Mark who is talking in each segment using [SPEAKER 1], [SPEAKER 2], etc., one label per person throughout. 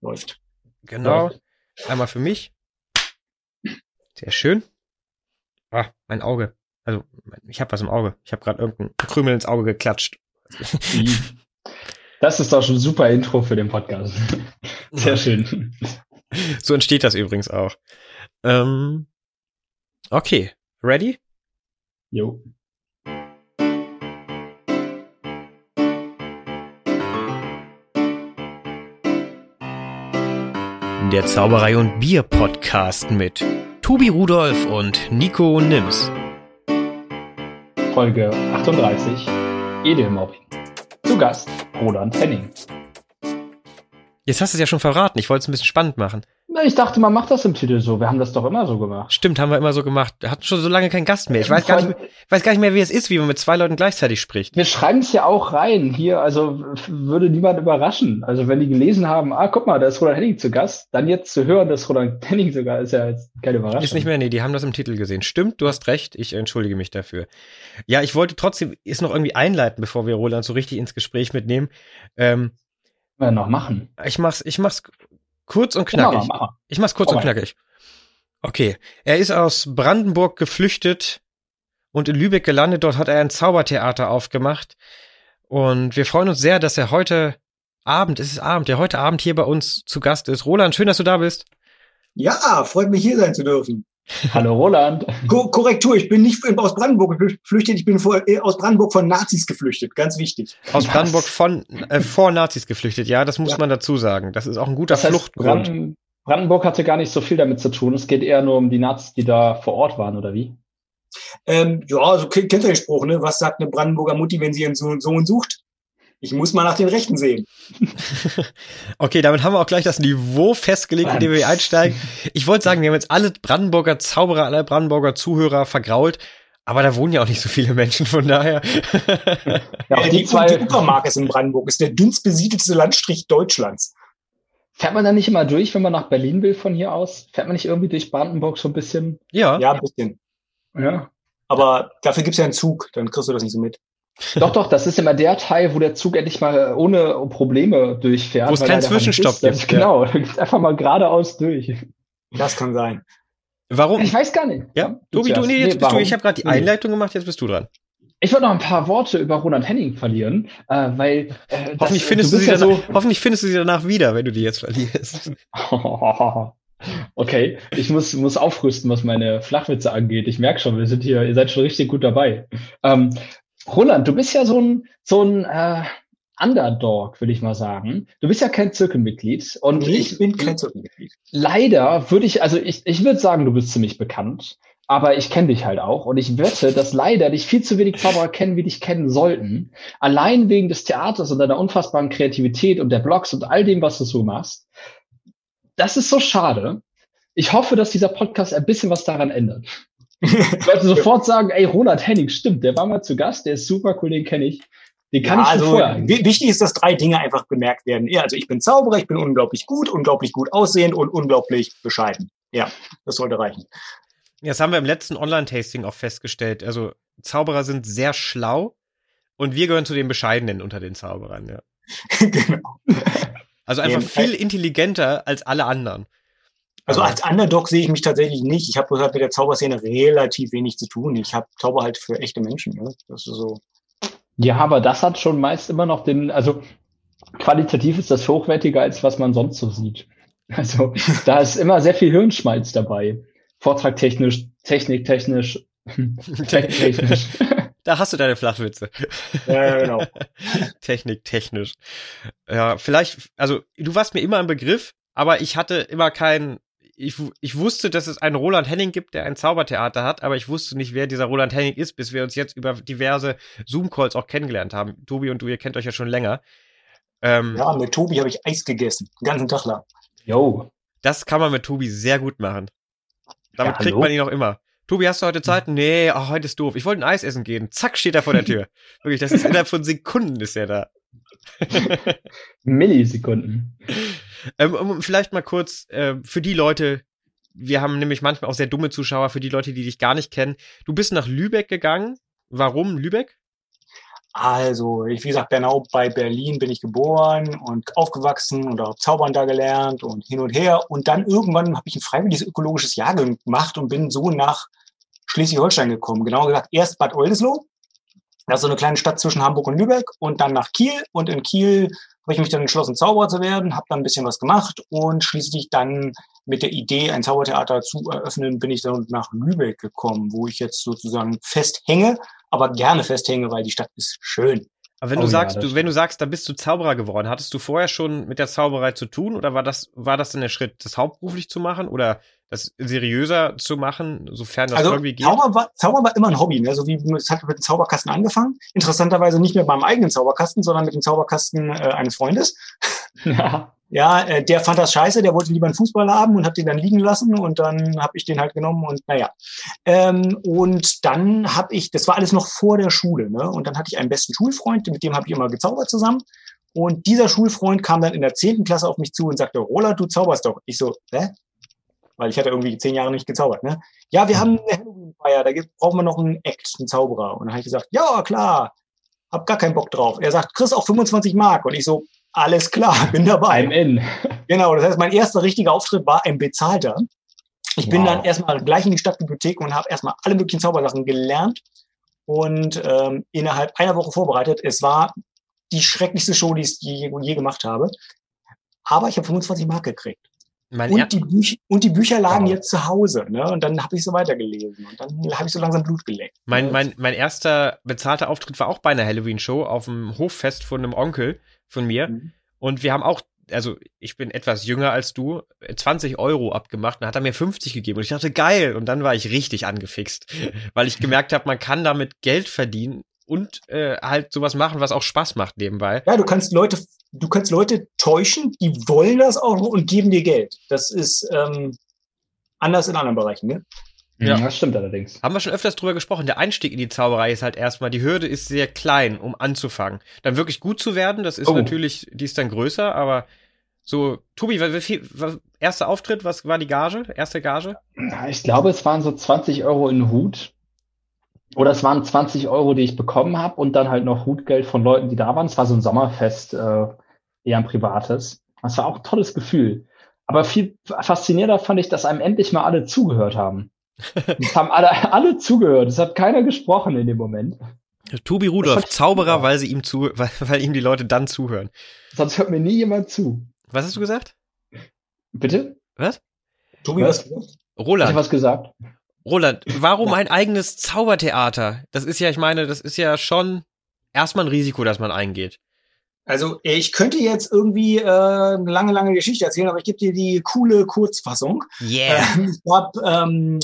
[SPEAKER 1] läuft.
[SPEAKER 2] Genau. Einmal für mich. Sehr schön. Ah, mein Auge. Also, ich habe was im Auge. Ich habe gerade irgendeinen Krümel ins Auge geklatscht.
[SPEAKER 3] Das ist doch schon ein super Intro für den Podcast. Sehr schön.
[SPEAKER 2] So entsteht das übrigens auch. Ähm, okay, ready?
[SPEAKER 3] Jo.
[SPEAKER 2] Der Zauberei und Bier Podcast mit Tobi Rudolf und Nico Nims.
[SPEAKER 3] Folge 38. Edelmobbing. Zu Gast Roland Henning.
[SPEAKER 2] Jetzt hast du es ja schon verraten. Ich wollte es ein bisschen spannend machen.
[SPEAKER 3] Na, ich dachte, man macht das im Titel so. Wir haben das doch immer so gemacht.
[SPEAKER 2] Stimmt, haben wir immer so gemacht. Wir hatten schon so lange keinen Gast mehr. Ich weiß gar nicht, mehr, weiß gar nicht mehr, wie es ist, wie man mit zwei Leuten gleichzeitig spricht.
[SPEAKER 3] Wir schreiben es ja auch rein. Hier, also würde niemand überraschen. Also wenn die gelesen haben, ah, guck mal, da ist Roland Henning zu Gast, dann jetzt zu hören, dass Roland Henning sogar ist ja jetzt keine Überraschung.
[SPEAKER 2] Ist nicht mehr, nee, die haben das im Titel gesehen. Stimmt, du hast recht. Ich entschuldige mich dafür. Ja, ich wollte trotzdem ist noch irgendwie einleiten, bevor wir Roland so richtig ins Gespräch mitnehmen. Ähm,
[SPEAKER 3] wir noch machen.
[SPEAKER 2] Ich mach's, ich mach's kurz und knackig.
[SPEAKER 3] Mach mal, mach mal.
[SPEAKER 2] Ich mach's kurz
[SPEAKER 3] Komm
[SPEAKER 2] und knackig. Okay. Er ist aus Brandenburg geflüchtet und in Lübeck gelandet. Dort hat er ein Zaubertheater aufgemacht. Und wir freuen uns sehr, dass er heute Abend, es ist Abend, der heute Abend hier bei uns zu Gast ist. Roland, schön, dass du da bist.
[SPEAKER 1] Ja, freut mich hier sein zu dürfen.
[SPEAKER 3] Hallo Roland.
[SPEAKER 1] Ko Korrektur, ich bin nicht aus Brandenburg geflüchtet, ich bin vor, äh, aus Brandenburg von Nazis geflüchtet, ganz wichtig.
[SPEAKER 2] Aus
[SPEAKER 3] Was?
[SPEAKER 2] Brandenburg von, äh, vor Nazis geflüchtet. Ja, das muss
[SPEAKER 1] Ja.
[SPEAKER 2] man dazu sagen. Das ist auch ein guter
[SPEAKER 3] Das heißt,
[SPEAKER 2] Fluchtgrund.
[SPEAKER 3] Branden- Brandenburg hatte gar nicht so viel damit zu tun. Es geht eher nur um die Nazis, die da vor Ort waren, oder wie?
[SPEAKER 1] Ähm, ja, so kennt ihr den Spruch, ne? Was sagt eine Brandenburger Mutti, wenn sie ihren Sohn, Sohn sucht? Ich muss mal nach den Rechten sehen.
[SPEAKER 2] Okay, damit haben wir auch gleich das Niveau festgelegt, in dem wir hier einsteigen. Ich wollte sagen, wir haben jetzt alle Brandenburger Zauberer, alle Brandenburger Zuhörer vergrault, aber da wohnen ja auch nicht so viele Menschen, von daher.
[SPEAKER 3] Ja, die
[SPEAKER 1] die,
[SPEAKER 3] zwei,
[SPEAKER 1] die Uckermark ist in Brandenburg, ist der dünnst besiedelste Landstrich Deutschlands.
[SPEAKER 3] fährt man da nicht immer durch, wenn man nach Berlin will von hier aus? Fährt man nicht irgendwie durch Brandenburg so ein bisschen?
[SPEAKER 2] ja,
[SPEAKER 1] Ja, ein bisschen.
[SPEAKER 3] Ja.
[SPEAKER 1] Aber dafür gibt's ja einen Zug, dann kriegst du das nicht so mit.
[SPEAKER 3] Doch, doch, das ist immer der Teil, wo der Zug endlich mal ohne Probleme durchfährt.
[SPEAKER 2] Wo es keinen Zwischenstopp
[SPEAKER 3] ist.
[SPEAKER 2] Gibt, ja.
[SPEAKER 3] Genau, da geht's einfach mal geradeaus durch.
[SPEAKER 1] Das kann sein.
[SPEAKER 2] warum?
[SPEAKER 3] Ich weiß gar nicht.
[SPEAKER 2] Ja, Tobi, du, nee, jetzt bist du, ich habe gerade die
[SPEAKER 3] Nee.
[SPEAKER 2] Einleitung gemacht, jetzt bist du dran.
[SPEAKER 3] Ich wollte noch ein paar Worte über Roland Henning verlieren, äh, weil äh, das-
[SPEAKER 2] Hoffentlich findest du, sie
[SPEAKER 3] ja
[SPEAKER 2] danach, hoffentlich findest du sie danach wieder, wenn du die jetzt verlierst.
[SPEAKER 3] Okay, ich muss, muss aufrüsten, was meine Flachwitze angeht. Ich merke schon, wir sind hier, ihr seid schon richtig gut dabei. Ähm, Roland, du bist ja so ein, so ein äh, Underdog, würde ich mal sagen. Du bist ja kein Zirkelmitglied. Und
[SPEAKER 1] Ich bin kein Zirkelmitglied.
[SPEAKER 3] leider würde ich, also ich, ich würde sagen, du bist ziemlich bekannt, aber ich kenne dich halt auch und ich wette, dass leider dich viel zu wenig Zauberer kennen, wie dich kennen sollten. Allein wegen des Theaters und deiner unfassbaren Kreativität und der Blogs und all dem, was du so machst. Das ist so schade. Ich hoffe, dass dieser Podcast ein bisschen was daran ändert. Ich sollte sofort sagen, ey, Roland Henning, stimmt, der war mal zu Gast, der ist super cool, den kenne ich. Den kann
[SPEAKER 1] ja,
[SPEAKER 3] ich schon
[SPEAKER 1] also
[SPEAKER 3] vorher.
[SPEAKER 1] wichtig ist, dass drei Dinge einfach bemerkt werden. Ja, also ich bin Zauberer, ich bin unglaublich gut, unglaublich gut aussehend und unglaublich bescheiden. Ja, das sollte reichen.
[SPEAKER 2] Das haben wir im letzten Online-Tasting auch festgestellt. Also Zauberer sind sehr schlau und wir gehören zu den Bescheidenen unter den Zauberern, ja.
[SPEAKER 1] genau.
[SPEAKER 2] Also einfach viel intelligenter als alle anderen.
[SPEAKER 1] Also als Underdog sehe ich mich tatsächlich nicht. Ich habe halt mit der Zauberszene relativ wenig zu tun. Ich habe Zauber halt für echte Menschen. Ne? Das ist so.
[SPEAKER 3] Ja, aber das hat schon meist immer noch den, also qualitativ ist das hochwertiger, als was man sonst so sieht. Also da ist immer sehr viel Hirnschmalz dabei. Vortragtechnisch, techniktechnisch, technisch.
[SPEAKER 2] Da hast du deine Flachwitze.
[SPEAKER 1] Ja, ja, genau.
[SPEAKER 2] Technik, technisch. Ja, vielleicht, also du warst mir immer ein Begriff, aber ich hatte immer keinen. Ich, ich wusste, dass es einen Roland Henning gibt, der ein Zaubertheater hat, aber ich wusste nicht, wer dieser Roland Henning ist, bis wir uns jetzt über diverse Zoom-Calls auch kennengelernt haben. Tobi und du, ihr kennt euch ja schon länger. Ähm,
[SPEAKER 1] Ja, mit Tobi habe ich Eis gegessen. Den ganzen Tag lang.
[SPEAKER 3] Yo.
[SPEAKER 2] Das kann man mit Tobi sehr gut machen. Damit
[SPEAKER 3] Ja,
[SPEAKER 2] kriegt man ihn auch immer. Tobi, hast du heute Zeit? Nee, ach, heute ist doof. Ich wollte ein Eis essen gehen. Zack, steht er vor der Tür. Wirklich, das ist innerhalb von Sekunden ist er da.
[SPEAKER 3] Millisekunden.
[SPEAKER 2] Ähm, um vielleicht mal kurz äh, für die Leute, wir haben nämlich manchmal auch sehr dumme Zuschauer, für die Leute, die dich gar nicht kennen. Du bist nach Lübeck gegangen. Warum Lübeck?
[SPEAKER 1] Also, ich, wie gesagt, Bernau bei Berlin bin ich geboren und aufgewachsen und auch Zaubern da gelernt und hin und her. Und dann irgendwann habe ich ein freiwilliges ökologisches Jahr gemacht und bin so nach Schleswig-Holstein gekommen. Genauer gesagt, erst Bad Oldesloe. Das ist so eine kleine Stadt zwischen Hamburg und Lübeck und dann nach Kiel. Und in Kiel habe ich mich dann entschlossen, Zauberer zu werden, habe dann ein bisschen was gemacht und schließlich dann mit der Idee, ein Zaubertheater zu eröffnen, bin ich dann nach Lübeck gekommen, wo ich jetzt sozusagen festhänge, aber gerne festhänge, weil die Stadt ist schön.
[SPEAKER 2] Aber wenn oh, du sagst, ja, du, wenn du sagst, da bist du Zauberer geworden, hattest du vorher schon mit der Zauberei zu tun oder war das, war das denn der Schritt, das hauptberuflich zu machen oder das seriöser zu machen, sofern das
[SPEAKER 1] also,
[SPEAKER 2] irgendwie geht?
[SPEAKER 1] Zauber war, Zauber war immer ein Hobby, ne? so wie es hat mit dem Zauberkasten angefangen. Interessanterweise nicht mit meinem eigenen Zauberkasten, sondern mit dem Zauberkasten äh, eines Freundes. Ja. Ja, äh, der fand das scheiße, der wollte lieber einen Fußball haben und hat den dann liegen lassen und dann habe ich den halt genommen und naja. Ähm, und dann habe ich, das war alles noch vor der Schule, ne? Und dann hatte ich einen besten Schulfreund, mit dem habe ich immer gezaubert zusammen. Und dieser Schulfreund kam dann in der zehnten Klasse auf mich zu und sagte, Roland, du zauberst doch. Ich so, hä? Weil ich hatte irgendwie zehn Jahre nicht gezaubert, ne? Ja, wir haben eine Halloween-Feier, da brauchen wir noch einen Act, einen Zauberer. Und dann habe ich gesagt, ja, klar, hab gar keinen Bock drauf. Er sagt, Chris, auch 25 Mark. Und ich so, alles klar, bin dabei. I'm in. Genau, das heißt, mein erster richtiger Auftritt war ein bezahlter. Ich bin wow. dann erstmal gleich in die Stadtbibliothek und habe erstmal alle möglichen Zaubersachen gelernt und ähm, innerhalb einer Woche vorbereitet. Es war die schrecklichste Show, die ich je, je gemacht habe. Aber ich habe 25 Mark gekriegt. Mein und, die Bücher, und die Bücher lagen wow. jetzt zu Hause. Ne? Und dann habe ich so weitergelesen. Und dann habe ich so langsam Blut geleckt.
[SPEAKER 2] Mein, mein, mein erster bezahlter Auftritt war auch bei einer Halloween-Show auf dem Hoffest von einem Onkel von mir. Mhm. Und wir haben auch, also ich bin etwas jünger als du, 20 Euro abgemacht und hat er mir 50 gegeben. Und ich dachte, geil. Und dann war ich richtig angefixt, weil ich gemerkt habe, man kann damit Geld verdienen und äh, halt sowas machen, was auch Spaß macht nebenbei.
[SPEAKER 1] Ja, du kannst Leute, du kannst Leute täuschen, die wollen das auch und geben dir Geld. Das ist ähm, anders in anderen Bereichen, ne?
[SPEAKER 2] Ja, das stimmt allerdings. Haben wir schon öfters drüber gesprochen. Der Einstieg in die Zauberei ist halt erstmal, die Hürde ist sehr klein, um anzufangen. Dann wirklich gut zu werden, das ist oh. natürlich, die ist dann größer, aber so, Tobi, wie viel, was, erster Auftritt, was war die Gage? Erste Gage?
[SPEAKER 3] Ich glaube, es waren so 20 Euro in Hut. Oder es waren 20 Euro, die ich bekommen habe und dann halt noch Hutgeld von Leuten, die da waren. Es war so ein Sommerfest, äh, eher ein privates. Das war auch ein tolles Gefühl. Aber viel faszinierender fand ich, dass einem endlich mal alle zugehört haben. Es haben alle, alle zugehört. Es hat keiner gesprochen in dem Moment.
[SPEAKER 2] Tobi Rudolph, Zauberer, weil sie ihm zu, weil, weil ihm die Leute dann zuhören.
[SPEAKER 3] Sonst hört mir nie jemand zu.
[SPEAKER 2] Was hast du gesagt?
[SPEAKER 3] Bitte?
[SPEAKER 2] Was?
[SPEAKER 3] Tobi, was gesagt?
[SPEAKER 2] Roland.
[SPEAKER 3] Ich was gesagt.
[SPEAKER 2] Roland, warum ein eigenes Zaubertheater? Das ist ja, ich meine, das ist ja schon erstmal ein Risiko, dass man eingeht.
[SPEAKER 1] Also ich könnte jetzt irgendwie äh, eine lange, lange Geschichte erzählen, aber ich gebe dir die coole Kurzfassung.
[SPEAKER 2] Yeah.
[SPEAKER 1] Ähm, ich habe ähm,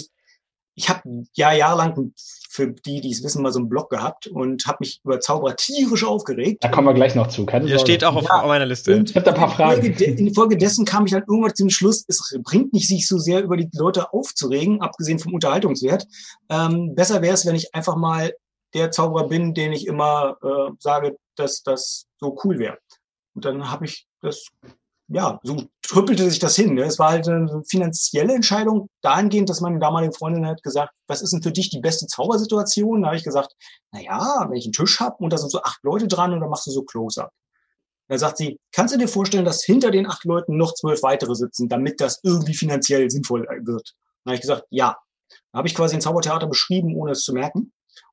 [SPEAKER 1] ich hab ja jahrelang für die, die es wissen, mal so einen Blog gehabt und habe mich über Zauberer tierisch aufgeregt.
[SPEAKER 3] Da kommen wir gleich noch zu.
[SPEAKER 2] Keine Der steht auch auf ja, meiner Liste.
[SPEAKER 3] Und ich habe da ein paar Fragen.
[SPEAKER 1] In Folge dessen kam ich dann irgendwann zum Schluss, es bringt nicht, sich so sehr über die Leute aufzuregen, abgesehen vom Unterhaltungswert. Ähm, besser wäre es, wenn ich einfach mal der Zauberer bin, den ich immer äh, sage, dass das so cool wäre. Und dann habe ich das ja, so trüppelte sich das hin. Ne? Es war halt eine finanzielle Entscheidung dahingehend, dass meine damalige Freundin hat gesagt, was ist denn für dich die beste Zaubersituation? Da habe ich gesagt, na ja, wenn ich einen Tisch habe und da sind so acht Leute dran und dann machst du so Close-Up. Da sagt sie, kannst du dir vorstellen, dass hinter den acht Leuten noch zwölf weitere sitzen, damit das irgendwie finanziell sinnvoll wird? Da habe ich gesagt, ja. Da habe ich quasi ein Zaubertheater beschrieben, ohne es zu merken.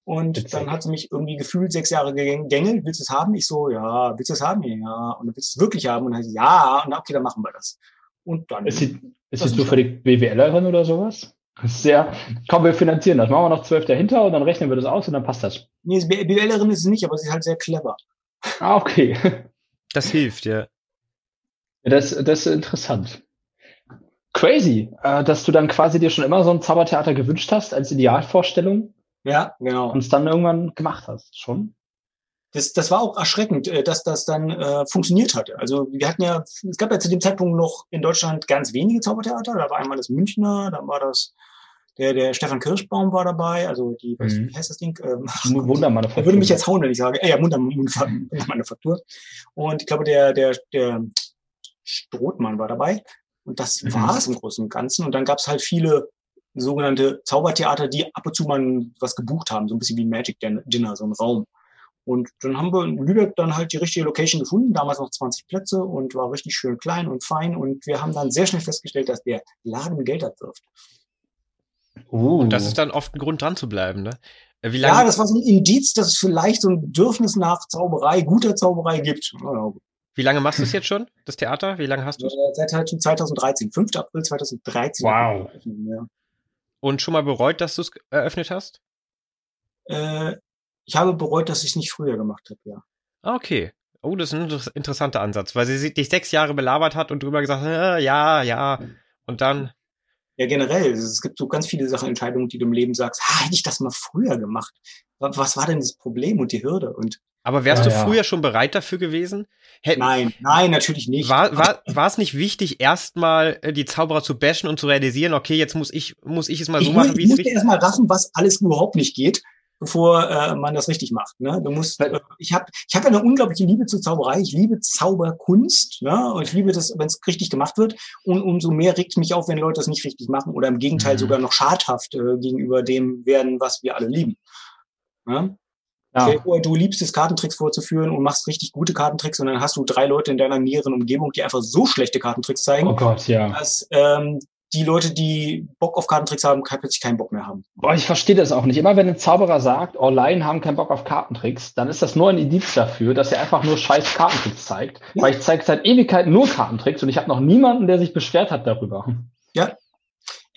[SPEAKER 1] Und Witzig. dann hat sie mich irgendwie gefühlt sechs Jahre gegängelt. Willst du es haben? Ich so, ja. Willst du es haben? Ja. Und dann willst du es wirklich haben? Und dann ja. Und okay, dann machen wir das. Und dann.
[SPEAKER 3] Ist sie, ist sie zufällig BWLerin oder sowas? Sehr, komm, wir finanzieren das. Machen wir noch zwölf dahinter und dann rechnen wir das aus und dann passt das.
[SPEAKER 1] Nee, BWLerin ist sie nicht, aber sie ist halt sehr clever.
[SPEAKER 3] Ah, okay.
[SPEAKER 2] Das hilft, ja.
[SPEAKER 3] Das, das ist interessant. Crazy, äh, dass du dann quasi dir schon immer so ein Zaubertheater gewünscht hast als Idealvorstellung.
[SPEAKER 1] Ja, genau.
[SPEAKER 3] Und es dann irgendwann gemacht hast, schon?
[SPEAKER 1] Das, das war auch erschreckend, äh, dass das dann äh, funktioniert hatte. Also wir hatten ja, es gab ja zu dem Zeitpunkt noch in Deutschland ganz wenige Zaubertheater. Da war einmal das Münchner, dann war das der, der Stefan Kirschbaum war dabei, also die, was, mhm. wie heißt das Ding? Ähm,
[SPEAKER 3] Wundermanufaktur.
[SPEAKER 1] Er würde mich jetzt hauen, wenn ich sage, äh, ja, Wundermanufaktur. Und ich glaube, der, der, der Strothmann war dabei. Und das mhm. war es im Großen und Ganzen. Und dann gab es halt viele sogenannte Zaubertheater, die ab und zu mal was gebucht haben, so ein bisschen wie Magic Dinner, so ein Raum. Und dann haben wir in Lübeck dann halt die richtige Location gefunden, damals noch 20 Plätze und war richtig schön klein und fein. Und wir haben dann sehr schnell festgestellt, dass der Laden Geld abwirft.
[SPEAKER 2] Uh. Und das ist dann oft ein Grund dran zu bleiben, ne?
[SPEAKER 1] Äh, ja, das war so ein Indiz, dass es vielleicht so ein Bedürfnis nach Zauberei, guter Zauberei gibt.
[SPEAKER 2] Wie lange machst du es jetzt schon, das Theater? Wie lange hast du es?
[SPEAKER 1] Äh, seit 2013, 5. April 2013.
[SPEAKER 2] Wow. Ja. Und schon mal bereut, dass du es eröffnet hast?
[SPEAKER 1] Äh, ich habe bereut, dass ich es nicht früher gemacht habe, ja.
[SPEAKER 2] Ah, okay. Oh, das ist ein interessanter Ansatz, weil sie dich sechs Jahre belabert hat und drüber gesagt, äh, ja, ja. Und dann.
[SPEAKER 1] Ja, generell. Es gibt so ganz viele Sachen, Entscheidungen, die du im Leben sagst, ah, hätte ich das mal früher gemacht. Was war denn das Problem und die Hürde? Und
[SPEAKER 2] aber wärst ja, du früher ja. schon bereit dafür gewesen?
[SPEAKER 1] Hätt, nein, nein, natürlich nicht.
[SPEAKER 2] War, war, war es nicht wichtig, erstmal äh, die Zauberer zu bashen und zu realisieren, okay, jetzt muss ich, muss ich es mal so
[SPEAKER 1] ich
[SPEAKER 2] machen, wie
[SPEAKER 1] es richtig ist? Ich erstmal raffen, was alles überhaupt nicht geht, bevor äh, man das richtig macht. Ne? Du musst, äh, ich habe ich hab eine unglaubliche Liebe zur Zauberei. Ich liebe Zauberkunst ne? und ich liebe das, wenn es richtig gemacht wird. Und umso mehr regt mich auf, wenn Leute das nicht richtig machen oder im Gegenteil mhm. sogar noch schadhaft äh, gegenüber dem werden, was wir alle lieben. Ne? Ja. Vor, du liebst es, Kartentricks vorzuführen und machst richtig gute Kartentricks und dann hast du drei Leute in deiner näheren Umgebung, die einfach so schlechte Kartentricks zeigen,
[SPEAKER 3] oh Gott, ja.
[SPEAKER 1] dass ähm, die Leute, die Bock auf Kartentricks haben, plötzlich keinen Bock mehr haben.
[SPEAKER 3] Boah, ich verstehe das auch nicht. Immer wenn ein Zauberer sagt, oh, Laien haben keinen Bock auf Kartentricks, dann ist das nur ein Indiz dafür, dass er einfach nur scheiß Kartentricks zeigt. Ja. Weil ich zeige seit Ewigkeiten nur Kartentricks und ich habe noch niemanden, der sich beschwert hat darüber.
[SPEAKER 1] Ja,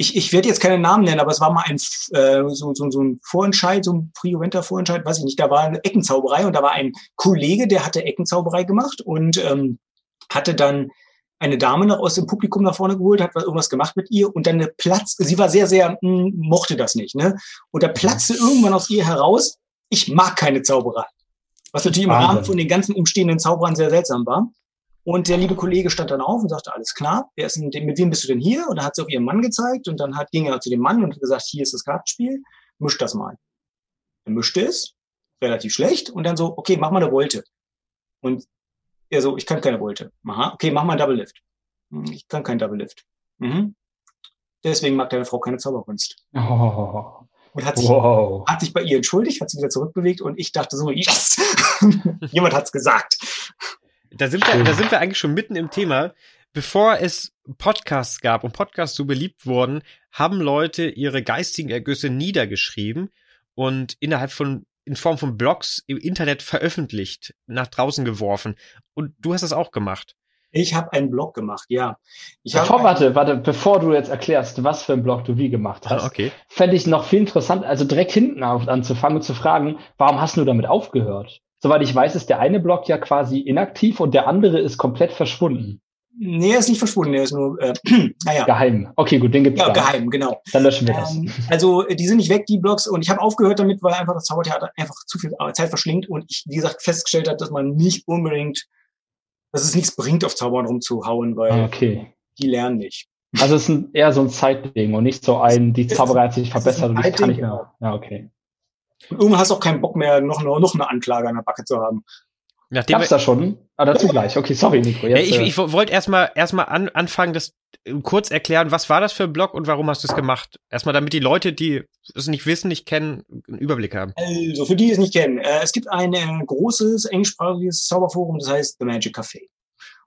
[SPEAKER 1] ich, ich werde jetzt keine Namen nennen, aber es war mal ein äh, so, so, so ein Vorentscheid, so ein Prioventa-Vorentscheid, weiß ich nicht, da war eine Eckenzauberei und da war ein Kollege, der hatte Eckenzauberei gemacht und ähm, hatte dann eine Dame noch aus dem Publikum nach vorne geholt, hat irgendwas gemacht mit ihr und dann eine Platz, sie war sehr, sehr, mh, hm, mochte das nicht, ne? Und da platzte irgendwann aus ihr heraus, ich mag keine Zauberei. Was natürlich im Rahmen von den ganzen umstehenden Zauberern sehr seltsam war. Und der liebe Kollege stand dann auf und sagte, alles klar, wer ist denn, mit wem bist du denn hier? Und dann hat sie auf ihren Mann gezeigt und dann hat, ging er zu dem Mann und hat gesagt, hier ist das Kartenspiel, misch das mal. Er mischte es, relativ schlecht, und dann so, okay, mach mal eine Wolte. Und er so, ich kann keine Wolte. Aha, okay, mach mal einen Double Lift. Hm, ich kann keinen Double Lift. Mhm. Deswegen mag deine Frau keine Zauberkunst. Oh. Und hat sich, wow. hat sich bei ihr entschuldigt, hat sich wieder zurückbewegt und ich dachte so, yes, jemand hat's gesagt.
[SPEAKER 2] Da sind wir, da sind wir eigentlich schon mitten im Thema. Bevor es Podcasts gab und Podcasts so beliebt wurden, haben Leute ihre geistigen Ergüsse niedergeschrieben und innerhalb von in Form von Blogs im Internet veröffentlicht, nach draußen geworfen. Und du hast das auch gemacht.
[SPEAKER 1] Ich habe einen Blog gemacht, ja.
[SPEAKER 3] Ich bevor, warte, warte, bevor du jetzt erklärst, was für ein Blog du wie gemacht hast, ah, okay. fände ich noch viel interessant, also direkt hinten auf, anzufangen und zu fragen, warum hast du damit aufgehört? Soweit ich weiß, ist der eine Block ja quasi inaktiv und der andere ist komplett verschwunden.
[SPEAKER 1] Nee, er ist nicht verschwunden, er ist nur, äh,
[SPEAKER 3] naja. Geheim. Okay, gut, den gibt's
[SPEAKER 1] Ja, da. geheim, genau.
[SPEAKER 3] Dann löschen wir das.
[SPEAKER 1] Ähm, also, die sind nicht weg, die Blogs, und ich habe aufgehört damit, weil einfach das Zaubertheater einfach zu viel Zeit verschlingt und ich, wie gesagt, festgestellt habe, dass man nicht unbedingt, dass es nichts bringt, auf Zaubern rumzuhauen, weil
[SPEAKER 3] ah, okay.
[SPEAKER 1] die lernen nicht.
[SPEAKER 3] Also es ist eher so ein Zeitding und nicht so ein, die Zauberei hat sich verbessert und ich kann nicht mehr. Ja, okay.
[SPEAKER 1] Und irgendwann hast du auch keinen Bock mehr, noch, noch eine Anklage an der Backe zu haben.
[SPEAKER 3] Nachdem Gab's da schon? Ah, dazu gleich. Okay, sorry, Nico.
[SPEAKER 2] Jetzt, ich, äh, ich wollte erstmal erstmal an, anfangen, das äh, kurz erklären, was war das für ein Blog und warum hast du es gemacht? Erstmal, damit die Leute, die es nicht wissen, nicht kennen, einen Überblick haben.
[SPEAKER 1] Also, für die, die es nicht kennen, äh, es gibt ein äh, großes englischsprachiges Zauberforum, das heißt The Magic Café.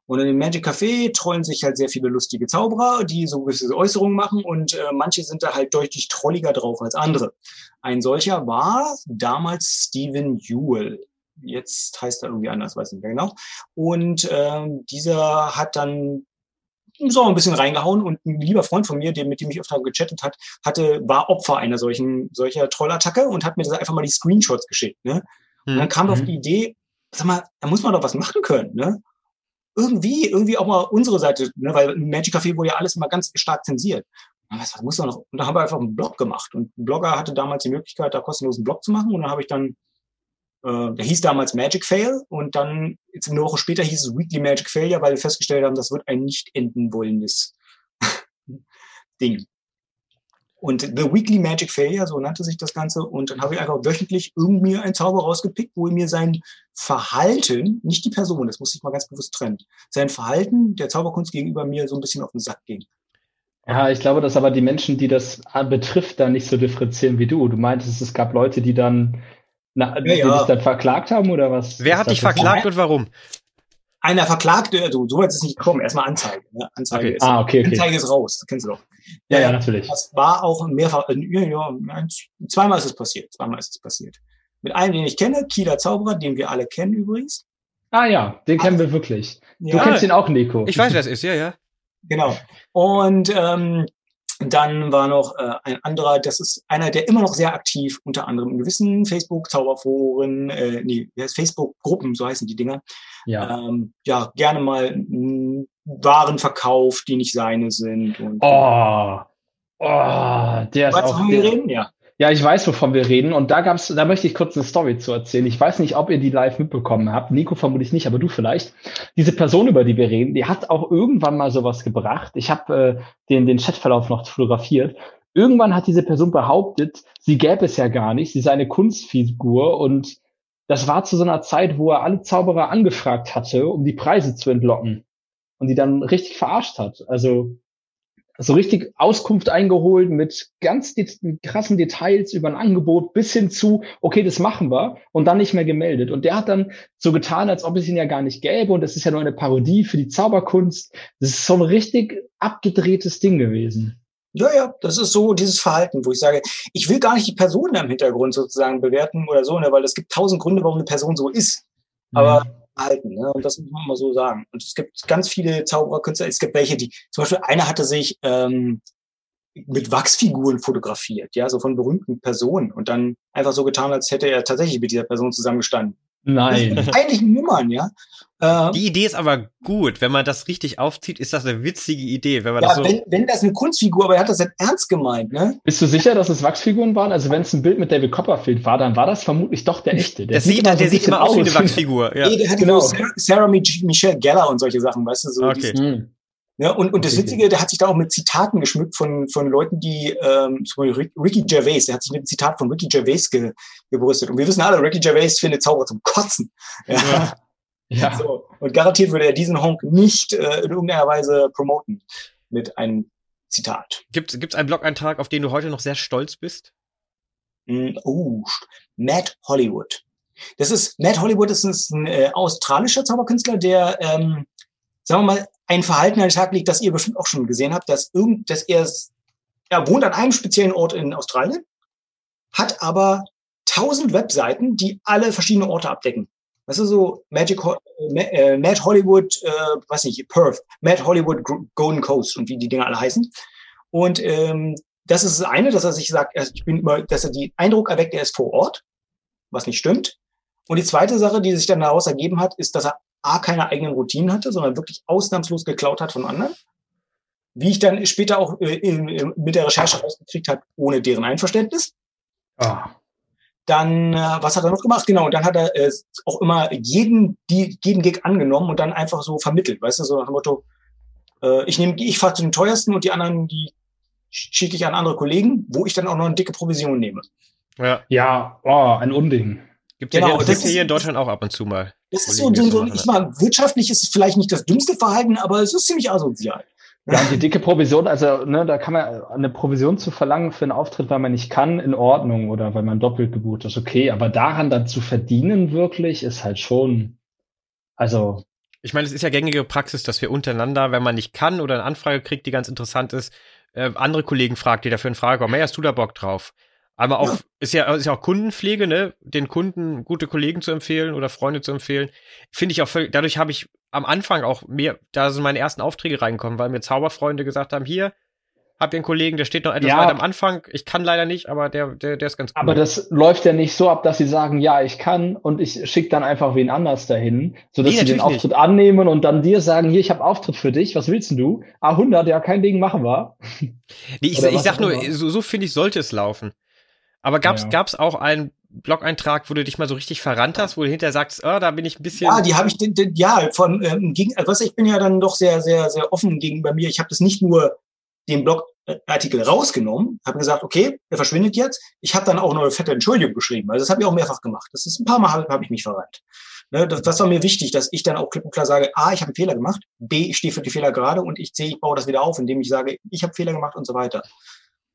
[SPEAKER 1] Und in dem Magic Café trollen sich halt sehr viele lustige Zauberer, die so gewisse Äußerungen machen und äh, manche sind da halt deutlich trolliger drauf als andere. Ein solcher war damals Stephen Ewell. Jetzt heißt er irgendwie anders, weiß nicht mehr genau. Und ähm, dieser hat dann so ein bisschen reingehauen und ein lieber Freund von mir, der mit dem ich öfter gechattet hat, hatte, war Opfer einer solchen, solcher Trollattacke und hat mir das einfach mal die Screenshots geschickt, ne? Und dann kam mhm. auf die Idee, sag mal, da muss man doch was machen können, ne? Irgendwie, irgendwie auch mal unsere Seite, ne, weil im Magic Café wurde ja alles immer ganz stark zensiert. Was, was muss noch? Und da haben wir einfach einen Blog gemacht. Und ein Blogger hatte damals die Möglichkeit, da kostenlosen Blog zu machen. Und dann habe ich dann, äh, der hieß damals Magic Fail. Und dann, jetzt eine Woche später hieß es Weekly Magic Failure, weil wir festgestellt haben, das wird ein nicht enden wollendes Ding. Und The Weekly Magic Failure, so nannte sich das Ganze. Und dann habe ich einfach wöchentlich irgendwie einen Zauber rausgepickt, wo mir sein Verhalten, nicht die Person, das muss ich mal ganz bewusst trennen, sein Verhalten der Zauberkunst gegenüber mir so ein bisschen auf den Sack ging.
[SPEAKER 3] Ja, ich glaube, dass aber die Menschen, die das betrifft, da nicht so differenzieren wie du. Du meintest, es gab Leute, die dann Na, ja, die ja. dich dann verklagt haben oder was?
[SPEAKER 2] Wer hat dich verklagt und warum?
[SPEAKER 1] Einer verklagte, also so weit ist es nicht gekommen. Erstmal Anzeige. Ne? Anzeige,
[SPEAKER 3] okay.
[SPEAKER 1] ist,
[SPEAKER 3] ah, okay,
[SPEAKER 1] okay. Anzeige ist raus, das kennst du doch.
[SPEAKER 3] Ja, ja, natürlich.
[SPEAKER 1] Das war auch mehrfach, äh, ja, ja, zweimal ist es passiert. Zweimal ist es passiert. Mit einem, den ich kenne, Kieler Zauberer, den wir alle kennen übrigens.
[SPEAKER 3] Ah ja, den kennen wir wirklich. Du ja. kennst ihn auch, Nico.
[SPEAKER 2] Ich weiß, wer es ist, ja, ja.
[SPEAKER 1] Genau. Und ähm, dann war noch äh, ein anderer, das ist einer, der immer noch sehr aktiv, unter anderem in gewissen Facebook-Zauberforen, äh, nee, Facebook-Gruppen, so heißen die Dinger. Ja. Ähm, ja, gerne mal Waren verkauft, die nicht seine sind. Und,
[SPEAKER 3] oh, oh, der ist auch. Der,
[SPEAKER 1] reden? Ja.
[SPEAKER 3] Ja, ich weiß, wovon wir reden. Und da gab's, da möchte ich kurz eine Story zu erzählen. Ich weiß nicht, ob ihr die live mitbekommen habt. Nico vermutlich nicht, aber du vielleicht. Diese Person, über die wir reden, die hat auch irgendwann mal sowas gebracht. Ich habe äh, den, den Chatverlauf noch fotografiert. Irgendwann hat diese Person behauptet, sie gäbe es ja gar nicht, sie sei eine Kunstfigur und das war zu so einer Zeit, wo er alle Zauberer angefragt hatte, um die Preise zu entlocken und die dann richtig verarscht hat. Also so richtig Auskunft eingeholt mit ganz det krassen Details über ein Angebot bis hin zu, okay, das machen wir und dann nicht mehr gemeldet. Und der hat dann so getan, als ob es ihn ja gar nicht gäbe und das ist ja nur eine Parodie für die Zauberkunst. Das ist so ein richtig abgedrehtes Ding gewesen.
[SPEAKER 1] Ja, ja, das ist so dieses Verhalten, wo ich sage, ich will gar nicht die Person im Hintergrund sozusagen bewerten oder so, ne, weil es gibt tausend Gründe, warum eine Person so ist. Aber mhm halten. Ne? Und das muss man mal so sagen. Und es gibt ganz viele Zaubererkünstler. Es gibt welche, die, zum Beispiel einer hatte sich ähm, mit Wachsfiguren fotografiert, ja, so von berühmten Personen und dann einfach so getan, als hätte er tatsächlich mit dieser Person zusammengestanden.
[SPEAKER 3] Nein.
[SPEAKER 1] Eigentlich Nummern, ja.
[SPEAKER 2] Äh, die Idee ist aber gut. Wenn man das richtig aufzieht, ist das eine witzige Idee. Wenn man
[SPEAKER 1] ja,
[SPEAKER 2] das so
[SPEAKER 1] wenn, wenn das eine Kunstfigur, aber er hat das jetzt ernst gemeint, ne?
[SPEAKER 3] Bist du sicher, dass es Wachsfiguren waren? Also wenn es ein Bild mit David Copperfield war, dann war das vermutlich doch der echte.
[SPEAKER 2] Der, der sieht, der, der sieht immer aus wie eine Wachsfigur.
[SPEAKER 1] Ja. Nee, der hat genau. Sarah, Sarah Michelle Geller und solche Sachen, weißt du? So
[SPEAKER 2] okay.
[SPEAKER 1] Ja, und, und das Witzige, der hat sich da auch mit Zitaten geschmückt von, von Leuten, die, ähm, zum Beispiel Ricky Gervais, der hat sich mit einem Zitat von Ricky Gervais ge, gebrüstet. Und wir wissen alle, Ricky Gervais findet Zauber zum Kotzen. Ja. ja. ja. So. Und garantiert würde er diesen Honk nicht äh, in irgendeiner Weise promoten mit einem Zitat.
[SPEAKER 2] Gibt es einen Blog-Eintrag, auf den du heute noch sehr stolz bist?
[SPEAKER 1] Mm, oh, Matt Hollywood. Das ist, Matt Hollywood ist ein äh, australischer Zauberkünstler, der, ähm, sagen wir mal, ein Verhalten an den Tag legt, das ihr bestimmt auch schon gesehen habt, dass irgend, dass er, er wohnt an einem speziellen Ort in Australien, hat aber tausend Webseiten, die alle verschiedene Orte abdecken. Weißt du, so Magic, äh, Mad Hollywood, äh, was nicht, Perth, Mad Hollywood Golden Coast und wie die Dinge alle heißen. Und ähm, das ist das eine, dass er sich sagt, ich bin immer, dass er den Eindruck erweckt, er ist vor Ort, was nicht stimmt. Und die zweite Sache, die sich dann daraus ergeben hat, ist, dass er A, keine eigenen Routinen hatte, sondern wirklich ausnahmslos geklaut hat von anderen. Wie ich dann später auch äh, in, in, mit der Recherche rausgekriegt habe, ohne deren Einverständnis. Ah. Dann, äh, was hat er noch gemacht? Genau, und dann hat er äh, auch immer jeden, die, jeden Gig angenommen und dann einfach so vermittelt, weißt du, so nach dem Motto, äh, ich nehme, ich fahre zu den teuersten und die anderen, die schicke ich an andere Kollegen, wo ich dann auch noch eine dicke Provision nehme.
[SPEAKER 3] Ja, ja oh, ein Unding.
[SPEAKER 2] Gibt genau, ja hier, das hier in Deutschland auch ab und zu mal.
[SPEAKER 1] Das ist so, so, so ich meine, wirtschaftlich ist es vielleicht nicht das dümmste Verhalten, aber es ist ziemlich asozial.
[SPEAKER 3] Ja, die dicke Provision, also ne, da kann man eine Provision zu verlangen für einen Auftritt, weil man nicht kann, in Ordnung oder weil man doppelt gebucht ist, okay. Aber daran dann zu verdienen wirklich, ist halt schon, also.
[SPEAKER 2] Ich meine, es ist ja gängige Praxis, dass wir untereinander, wenn man nicht kann oder eine Anfrage kriegt, die ganz interessant ist, äh, andere Kollegen fragt, die dafür in Frage kommen, hey, hast du da Bock drauf? Aber auch, ja. ist ja, ist ja auch Kundenpflege, ne? Den Kunden gute Kollegen zu empfehlen oder Freunde zu empfehlen. Finde ich auch völlig, dadurch habe ich am Anfang auch mehr, da sind meine ersten Aufträge reingekommen, weil mir Zauberfreunde gesagt haben, hier, hab ihr einen Kollegen, der steht noch etwas ja. weiter am Anfang. Ich kann leider nicht, aber der, der, der ist ganz
[SPEAKER 3] gut. Aber das läuft ja nicht so ab, dass sie sagen, ja, ich kann und ich schicke dann einfach wen anders dahin, sodass nee, sie den Auftritt nicht. annehmen und dann dir sagen, hier, ich habe Auftritt für dich, was willst denn du? Ah, 100, ja, kein Ding, machen wir.
[SPEAKER 2] Nee, ich, ich sag nur, so, so finde ich, sollte es laufen. Aber gab's, ja. gab's auch einen Blog-Eintrag, wo du dich mal so richtig verrannt hast, wo du hinterher sagst, oh, da bin ich ein bisschen.
[SPEAKER 1] Ja, die habe ich, den, den, ja, von ähm, gegen, also was ich bin ja dann doch sehr, sehr, sehr offen gegenüber mir. Ich habe das nicht nur den Blogartikel rausgenommen, habe gesagt, okay, der verschwindet jetzt. Ich habe dann auch noch eine fette Entschuldigung geschrieben. Also das habe ich auch mehrfach gemacht. Das ist ein paar Mal habe hab ich mich verrannt. Ne, das, das war mir wichtig, dass ich dann auch klipp und klar sage, A, ich habe einen Fehler gemacht, B, ich stehe für die Fehler gerade und ich C, ich baue das wieder auf, indem ich sage, ich habe Fehler gemacht und so weiter.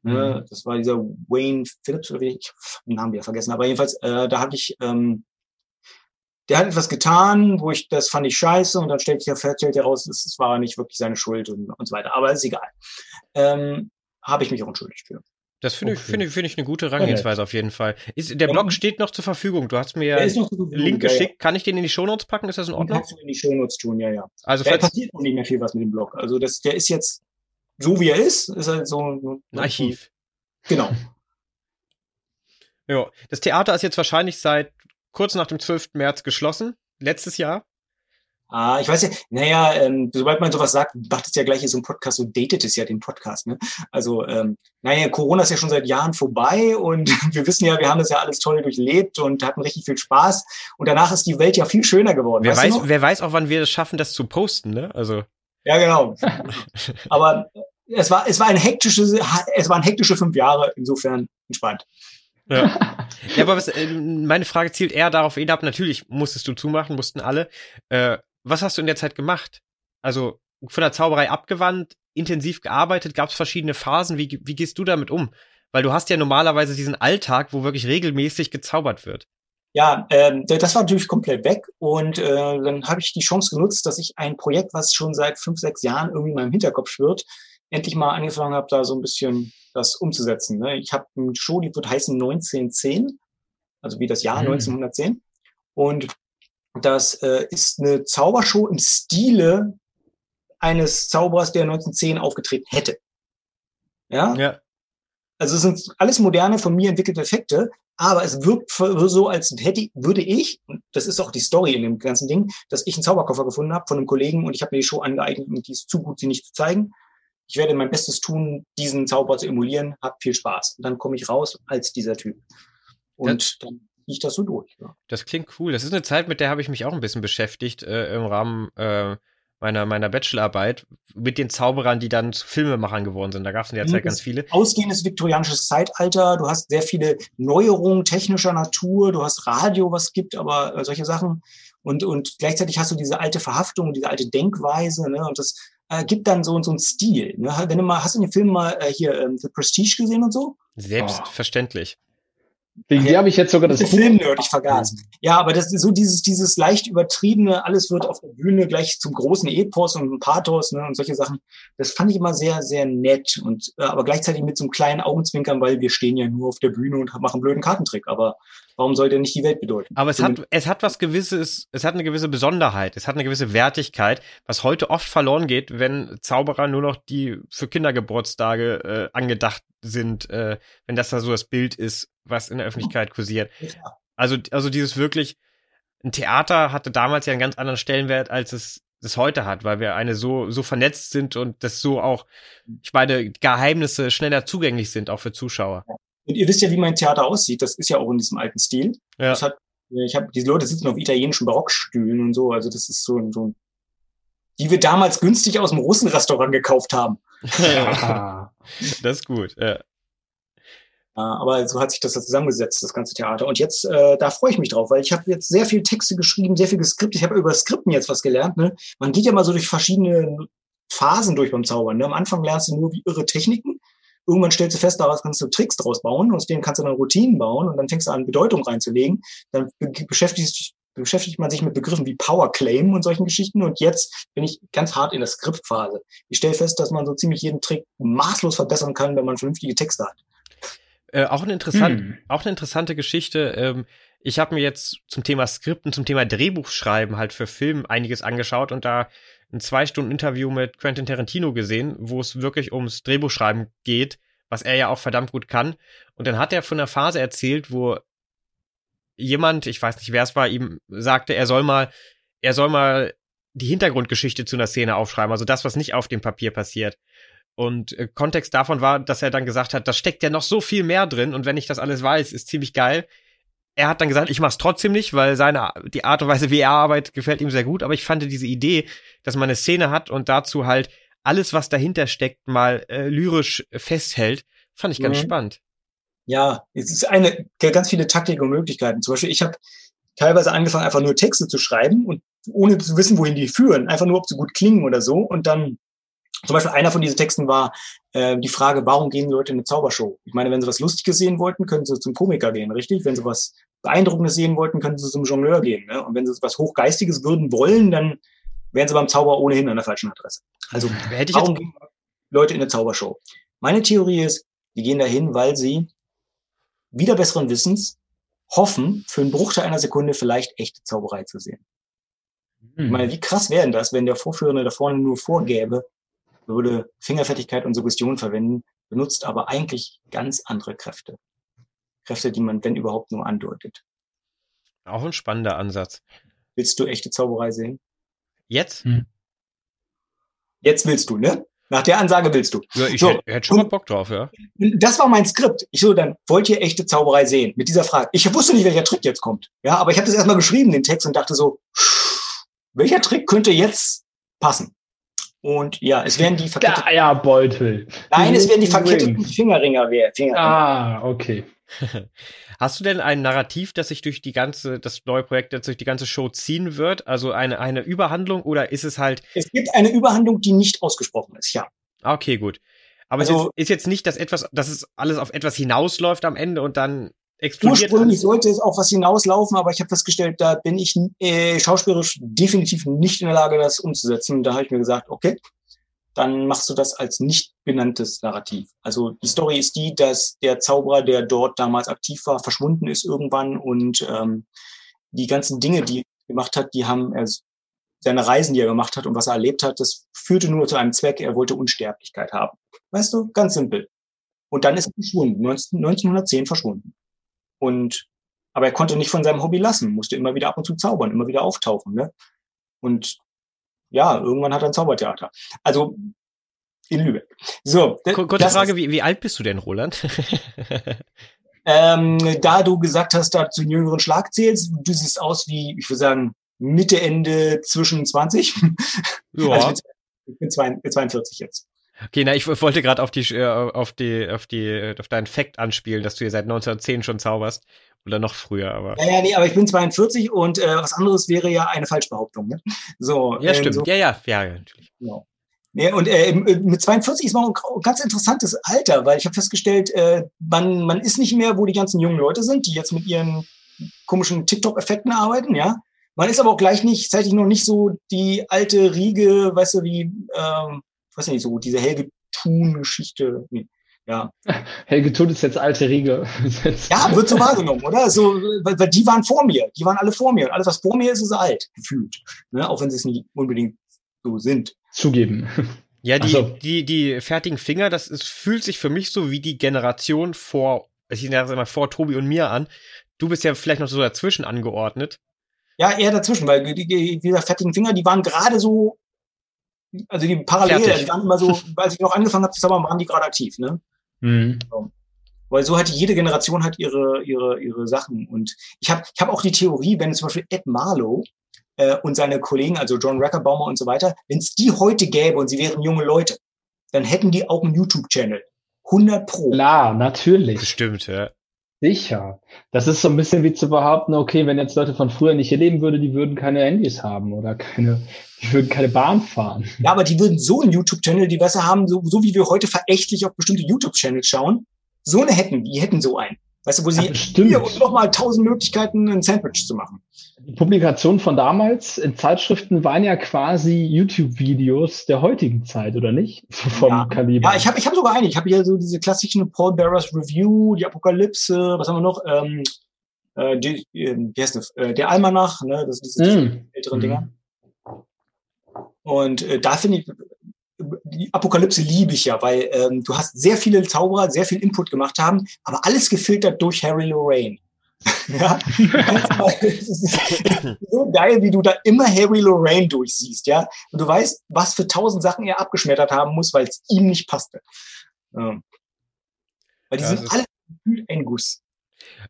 [SPEAKER 1] Ne? Mhm. Das war dieser Wayne Phillips, oder wie ich den Namen wieder vergessen, aber jedenfalls, äh, da hatte ich, ähm, der hat etwas getan, wo ich, das fand ich scheiße und dann stellt sich stellt heraus, es, es war nicht wirklich seine Schuld und, und so weiter. Aber ist egal. Ähm, Habe ich mich auch entschuldigt für.
[SPEAKER 2] Das finde okay. ich, finde ich, finde ich eine gute Herangehensweise auf jeden Fall. Ist, der Blog steht noch zur Verfügung. Du hast mir einen Link geschickt. Ja, ja. Kann ich den in die Shownotes packen? Ist das in Ordnung?
[SPEAKER 1] Kannst du in die Shownotes tun, ja, ja. Also da passiert noch nicht mehr viel was mit dem Blog. Also das, der ist jetzt so wie er ist, ist halt so
[SPEAKER 2] ein Archiv.
[SPEAKER 1] Genau.
[SPEAKER 2] Ja, das Theater ist jetzt wahrscheinlich seit kurz nach dem 12. März geschlossen. Letztes Jahr.
[SPEAKER 1] Ah, ich weiß ja, naja, ähm, sobald man sowas sagt, macht es ja gleich hier so ein Podcast, so datet es ja den Podcast, ne? Also, ähm, naja, Corona ist ja schon seit Jahren vorbei und wir wissen ja, wir haben das ja alles toll durchlebt und hatten richtig viel Spaß und danach ist die Welt ja viel schöner geworden.
[SPEAKER 2] Wer weiß, wer weiß auch, wann wir es schaffen, das zu posten, ne? Also.
[SPEAKER 1] Ja, genau. Aber es war, es war ein hektisches, es waren hektische fünf Jahre, insofern entspannt.
[SPEAKER 2] Ja. ja, aber was, äh, meine Frage zielt eher darauf hinab, natürlich musstest du zumachen, mussten alle. Äh, was hast du in der Zeit gemacht? Also von der Zauberei abgewandt, intensiv gearbeitet, gab es verschiedene Phasen. Wie, wie gehst du damit um? Weil du hast ja normalerweise diesen Alltag, wo wirklich regelmäßig gezaubert wird.
[SPEAKER 1] Ja, ähm, das war natürlich komplett weg und äh, dann habe ich die Chance genutzt, dass ich ein Projekt, was schon seit fünf, sechs Jahren irgendwie in meinem Hinterkopf schwirrt, endlich mal angefangen habe, da so ein bisschen das umzusetzen. Ne? Ich habe eine Show, die wird heißen 1910, also wie das Jahr mhm. 1910. Und das äh, ist eine Zaubershow im Stile eines Zauberers, der 1910 aufgetreten hätte. Ja? ja. Also es sind alles moderne, von mir entwickelte Effekte, aber es wirkt so, als hätte, würde ich, und das ist auch die Story in dem ganzen Ding, dass ich einen Zauberkoffer gefunden habe von einem Kollegen und ich habe mir die Show angeeignet und die ist zu gut, sie nicht zu zeigen ich werde mein Bestes tun, diesen Zauber zu emulieren, hab viel Spaß. Und dann komme ich raus als dieser Typ. Und das, dann ich das so durch. Ja.
[SPEAKER 2] Das klingt cool. Das ist eine Zeit, mit der habe ich mich auch ein bisschen beschäftigt äh, im Rahmen äh, meiner, meiner Bachelorarbeit mit den Zauberern, die dann zu Filmemachern geworden sind. Da gab es in der Zeit ganz viele.
[SPEAKER 1] Ausgehendes viktorianisches Zeitalter, du hast sehr viele Neuerungen technischer Natur, du hast Radio, was gibt, aber äh, solche Sachen. Und, und gleichzeitig hast du diese alte Verhaftung, diese alte Denkweise, ne? Und das äh, gibt dann so, so einen Stil. Ne? Wenn du mal, hast du den Film mal äh, hier ähm, The Prestige gesehen und so?
[SPEAKER 2] Selbstverständlich. Oh.
[SPEAKER 3] Wegen dir habe ich jetzt sogar das
[SPEAKER 1] Filmnerd, ich vergaß. Ja, aber das ist so dieses, dieses leicht übertriebene, alles wird auf der Bühne gleich zum großen Epos und Pathos ne, und solche Sachen. Das fand ich immer sehr, sehr nett und äh, aber gleichzeitig mit so einem kleinen Augenzwinkern, weil wir stehen ja nur auf der Bühne und machen einen blöden Kartentrick. Aber warum soll der nicht die Welt bedeuten?
[SPEAKER 2] Aber es hat, es hat was gewisses, es hat eine gewisse Besonderheit, es hat eine gewisse Wertigkeit, was heute oft verloren geht, wenn Zauberer nur noch die für Kindergeburtstage äh, angedacht sind, äh, wenn das da so das Bild ist, was in der Öffentlichkeit kursiert. Also, also dieses wirklich, ein Theater hatte damals ja einen ganz anderen Stellenwert, als es es heute hat, weil wir eine so so vernetzt sind und das so auch, ich meine, Geheimnisse schneller zugänglich sind auch für Zuschauer.
[SPEAKER 1] Und ihr wisst ja, wie mein Theater aussieht. Das ist ja auch in diesem alten Stil. Ja. Das hat, ich habe diese Leute sitzen auf italienischen Barockstühlen und so. Also das ist so, so die wir damals günstig aus dem Russenrestaurant gekauft haben.
[SPEAKER 2] Ja, das ist gut. Ja.
[SPEAKER 1] Aber so hat sich das zusammengesetzt, das ganze Theater. Und jetzt, äh, da freue ich mich drauf, weil ich habe jetzt sehr viel Texte geschrieben, sehr viel geskriptet. Ich habe über Skripten jetzt was gelernt. Ne? Man geht ja mal so durch verschiedene Phasen durch beim Zaubern. Ne? Am Anfang lernst du nur wie irre Techniken. Irgendwann stellst du fest, daraus kannst du Tricks draus bauen, aus denen kannst du dann Routinen bauen und dann fängst du an, Bedeutung reinzulegen. Dann beschäftigst, beschäftigt man sich mit Begriffen wie Power Claim und solchen Geschichten. Und jetzt bin ich ganz hart in der Skriptphase. Ich stelle fest, dass man so ziemlich jeden Trick maßlos verbessern kann, wenn man vernünftige Texte hat.
[SPEAKER 2] Äh, auch, eine interessant, hm. auch eine interessante Geschichte. Ähm, ich habe mir jetzt zum Thema Skripten, zum Thema Drehbuchschreiben halt für Film einiges angeschaut und da ein zwei Stunden Interview mit Quentin Tarantino gesehen, wo es wirklich ums Drehbuchschreiben geht, was er ja auch verdammt gut kann. Und dann hat er von einer Phase erzählt, wo jemand, ich weiß nicht, wer es war, ihm sagte, er soll mal, er soll mal die Hintergrundgeschichte zu einer Szene aufschreiben, also das, was nicht auf dem Papier passiert. Und äh, Kontext davon war, dass er dann gesagt hat, da steckt ja noch so viel mehr drin und wenn ich das alles weiß, ist ziemlich geil. Er hat dann gesagt, ich mach's trotzdem nicht, weil seine die Art und Weise, wie er arbeitet, gefällt ihm sehr gut. Aber ich fand diese Idee, dass man eine Szene hat und dazu halt alles, was dahinter steckt, mal äh, lyrisch festhält, fand ich ganz mhm. spannend.
[SPEAKER 1] Ja, es ist eine ganz viele Taktiken und Möglichkeiten. Zum Beispiel, ich habe teilweise angefangen, einfach nur Texte zu schreiben und ohne zu wissen, wohin die führen, einfach nur, ob sie gut klingen oder so. Und dann Zum Beispiel einer von diesen Texten war äh, die Frage, warum gehen Leute in eine Zaubershow? Ich meine, wenn sie was Lustiges sehen wollten, können sie zum Komiker gehen, richtig? Wenn sie was Beeindruckendes sehen wollten, können sie zum Jongleur gehen. Ne? Und wenn sie was Hochgeistiges würden wollen, dann wären sie beim Zauber ohnehin an der falschen Adresse. Also ich warum gehen Leute in eine Zaubershow? Meine Theorie ist, die gehen dahin, weil sie wieder besseren Wissens hoffen, für einen Bruchteil einer Sekunde vielleicht echte Zauberei zu sehen. Hm. Ich meine, wie krass wäre denn das, wenn der Vorführende da vorne nur vorgäbe, würde Fingerfertigkeit und Suggestion verwenden, benutzt aber eigentlich ganz andere Kräfte. Kräfte, die man, wenn überhaupt, nur andeutet.
[SPEAKER 2] Auch ein spannender Ansatz.
[SPEAKER 1] Willst du echte Zauberei sehen?
[SPEAKER 2] Jetzt? Hm.
[SPEAKER 1] Jetzt willst du, ne? Nach der Ansage willst du.
[SPEAKER 2] Ja, ich so, hätte, hätte schon mal Bock drauf, ja.
[SPEAKER 1] Das war mein Skript. Ich so, dann wollt ihr echte Zauberei sehen? Mit dieser Frage. Ich wusste nicht, welcher Trick jetzt kommt. Ja, aber ich habe das erstmal geschrieben, den Text, und dachte so, welcher Trick könnte jetzt passen? Und ja, es werden die
[SPEAKER 3] verketteten. Eierbeutel.
[SPEAKER 1] Nein, es werden die verketteten Fingerringer. Fingerringer.
[SPEAKER 3] Ah, okay.
[SPEAKER 2] Hast du denn ein Narrativ, das sich durch die ganze, das neue Projekt jetzt durch die ganze Show ziehen wird? Also eine, eine Überhandlung oder ist es halt.
[SPEAKER 1] Es gibt eine Überhandlung, die nicht ausgesprochen ist, ja.
[SPEAKER 2] Okay, gut. Aber also, es ist, ist, jetzt nicht, dass etwas, dass es alles auf etwas hinausläuft am Ende und dann explodiert.
[SPEAKER 1] Ursprünglich alles. sollte es auf was hinauslaufen, aber ich habe festgestellt, da bin ich äh, schauspielerisch definitiv nicht in der Lage, das umzusetzen. Da habe ich mir gesagt, okay, dann machst du das als nicht benanntes Narrativ. Also die Story ist die, dass der Zauberer, der dort damals aktiv war, verschwunden ist irgendwann und ähm, die ganzen Dinge, die er gemacht hat, die haben er, seine Reisen, die er gemacht hat und was er erlebt hat, das führte nur zu einem Zweck, er wollte Unsterblichkeit haben. Weißt du, ganz simpel. Und dann ist er verschwunden, 19, 1910 verschwunden. Und aber er konnte nicht von seinem Hobby lassen, musste immer wieder ab und zu zaubern, immer wieder auftauchen. Ne? Und ja, irgendwann hat er ein Zaubertheater. Also in Lübeck. So.
[SPEAKER 2] Kurze Frage, wie, wie alt bist du denn, Roland?
[SPEAKER 1] ähm, da du gesagt hast, da zu jüngeren Schlag zählst, du siehst aus wie, ich würde sagen, Mitte, Ende zwischen 20. Ja. Also ich bin 42 jetzt.
[SPEAKER 2] Okay, na, ich wollte gerade auf die, äh, auf die, auf die, auf deinen Fact anspielen, dass du hier seit 1910 schon zauberst. Oder noch früher, aber.
[SPEAKER 1] Ja, ja, nee, aber ich bin 42 und äh, was anderes wäre ja eine Falschbehauptung. Ne? So,
[SPEAKER 2] ja, ähm, stimmt. So, ja, ja, ja, natürlich.
[SPEAKER 1] Genau. Ja, und äh, mit 42 ist man ein ganz interessantes Alter, weil ich habe festgestellt, äh, man, man ist nicht mehr, wo die ganzen jungen Leute sind, die jetzt mit ihren komischen TikTok-Effekten arbeiten, ja. Man ist aber auch gleich nicht, zeitlich noch nicht so die alte Riege, weißt du, wie, ähm, weiß nicht, so diese Helge Thun-Geschichte. Nee. Ja.
[SPEAKER 3] Helge Thun ist jetzt alte Riege.
[SPEAKER 1] ja, wird so wahrgenommen, oder? So, weil, weil, die waren vor mir. Die waren alle vor mir. Und alles, was vor mir ist, ist alt, gefühlt. Ne? Auch wenn sie es nicht unbedingt so sind.
[SPEAKER 3] Zugeben.
[SPEAKER 2] Ja, die, also. die, die fertigen Finger, das ist, fühlt sich für mich so wie die Generation vor, ich nenne mal vor Tobi und mir an. Du bist ja vielleicht noch so dazwischen angeordnet.
[SPEAKER 1] Ja, eher dazwischen, weil die, die, die fertigen Finger, die waren gerade so also die parallel, die waren immer so, als ich noch angefangen habe zu zaubern, waren die gerade aktiv, ne? Mhm. So. Weil so hatte jede Generation hat ihre, ihre, ihre Sachen. Und ich habe ich hab auch die Theorie, wenn zum Beispiel Ed Marlow äh, und seine Kollegen, also John Rackerbaumer und so weiter, wenn es die heute gäbe und sie wären junge Leute, dann hätten die auch einen YouTube-Channel. 100 Pro.
[SPEAKER 3] Klar, natürlich.
[SPEAKER 2] Stimmt, ja.
[SPEAKER 3] Sicher. Das ist so ein bisschen wie zu behaupten, okay, wenn jetzt Leute von früher nicht hier leben würden, die würden keine Handys haben oder keine, die würden keine Bahn fahren.
[SPEAKER 1] Ja, aber die würden so einen YouTube-Channel, die besser haben, so, so wie wir heute verächtlich auf bestimmte YouTube-Channels schauen, so eine hätten, die hätten so einen. Weißt du, wo sie ja, hier und nochmal tausend Möglichkeiten, ein Sandwich zu machen.
[SPEAKER 3] Die Publikationen von damals in Zeitschriften waren ja quasi YouTube-Videos der heutigen Zeit, oder nicht?
[SPEAKER 1] Vom ja. Kaliber. Ja, ich habe ich hab sogar eine. Ich habe hier so diese klassischen Paul Bearers Review, die Apokalypse, was haben wir noch? Ähm, äh, die, äh, wie heißt das? Äh, der Almanach, ne? Das sind diese mm. älteren mm. Dinger. Und äh, da finde ich, die Apokalypse liebe ich ja, weil ähm, du hast sehr viele Zauberer, sehr viel Input gemacht haben, aber alles gefiltert durch Harry Lorraine. Ja, so geil, wie du da immer Harry Lorraine durchsiehst, ja. Und du weißt, was für tausend Sachen er abgeschmettert haben muss, weil es ihm nicht passte. Ähm, weil die ja, sind alle ein Guss.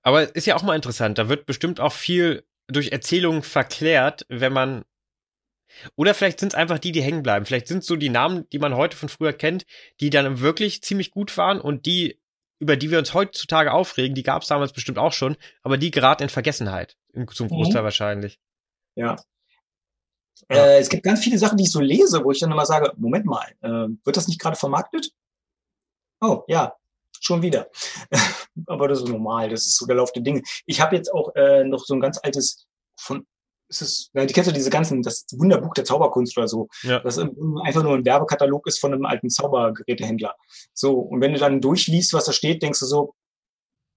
[SPEAKER 2] Aber ist ja auch mal interessant. Da wird bestimmt auch viel durch Erzählungen verklärt, wenn man oder vielleicht sind es einfach die, die hängen bleiben. Vielleicht sind es so die Namen, die man heute von früher kennt, die dann wirklich ziemlich gut waren und die, über die wir uns heutzutage aufregen, die gab es damals bestimmt auch schon, aber die geraten in Vergessenheit. Zum mhm. Großteil mhm. wahrscheinlich.
[SPEAKER 1] Ja. Äh, es gibt ganz viele Sachen, die ich so lese, wo ich dann immer sage, Moment mal, äh, wird das nicht gerade vermarktet? Oh, ja, schon wieder. Aber das ist normal, das ist so der Lauf der Dinge. Ich habe jetzt auch äh, noch so ein ganz altes von es ist, die kennst du diese ganzen, das Wunderbuch der Zauberkunst oder so, ja. das einfach nur ein Werbekatalog ist von einem alten Zaubergerätehändler. So, und wenn du dann durchliest, was da steht, denkst du so,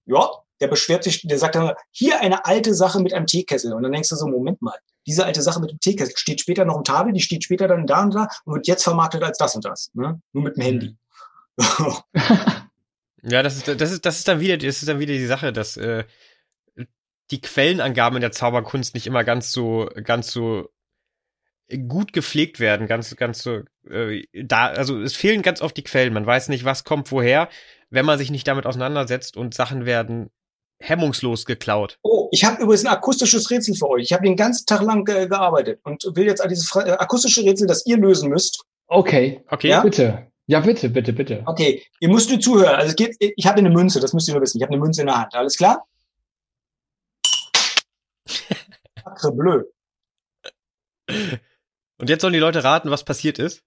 [SPEAKER 1] ja, der beschwert sich, der sagt dann, hier eine alte Sache mit einem Teekessel. Und dann denkst du so, Moment mal, diese alte Sache mit dem Teekessel steht später noch im Tafel, die steht später dann da und da und wird jetzt vermarktet als das und das. Ne? Nur mit dem Handy.
[SPEAKER 2] ja, das ist, das ist, das ist dann wieder, das ist dann wieder die Sache, dass äh, die Quellenangaben in der Zauberkunst nicht immer ganz so, ganz so gut gepflegt werden, ganz, ganz so, äh, da, also es fehlen ganz oft die Quellen. Man weiß nicht, was kommt woher, wenn man sich nicht damit auseinandersetzt und Sachen werden hemmungslos geklaut.
[SPEAKER 1] Oh, ich habe übrigens ein akustisches Rätsel für euch. Ich habe den ganzen Tag lang ge gearbeitet und will jetzt dieses äh, akustische Rätsel, das ihr lösen müsst.
[SPEAKER 3] Okay, okay, ja? bitte. Ja, bitte, bitte, bitte.
[SPEAKER 1] Okay, ihr müsst nur zuhören. Also es geht, ich habe eine Münze, das müsst ihr nur wissen. Ich habe eine Münze in der Hand. Alles klar? Sacre bleu.
[SPEAKER 2] Und jetzt sollen die Leute raten, was passiert ist?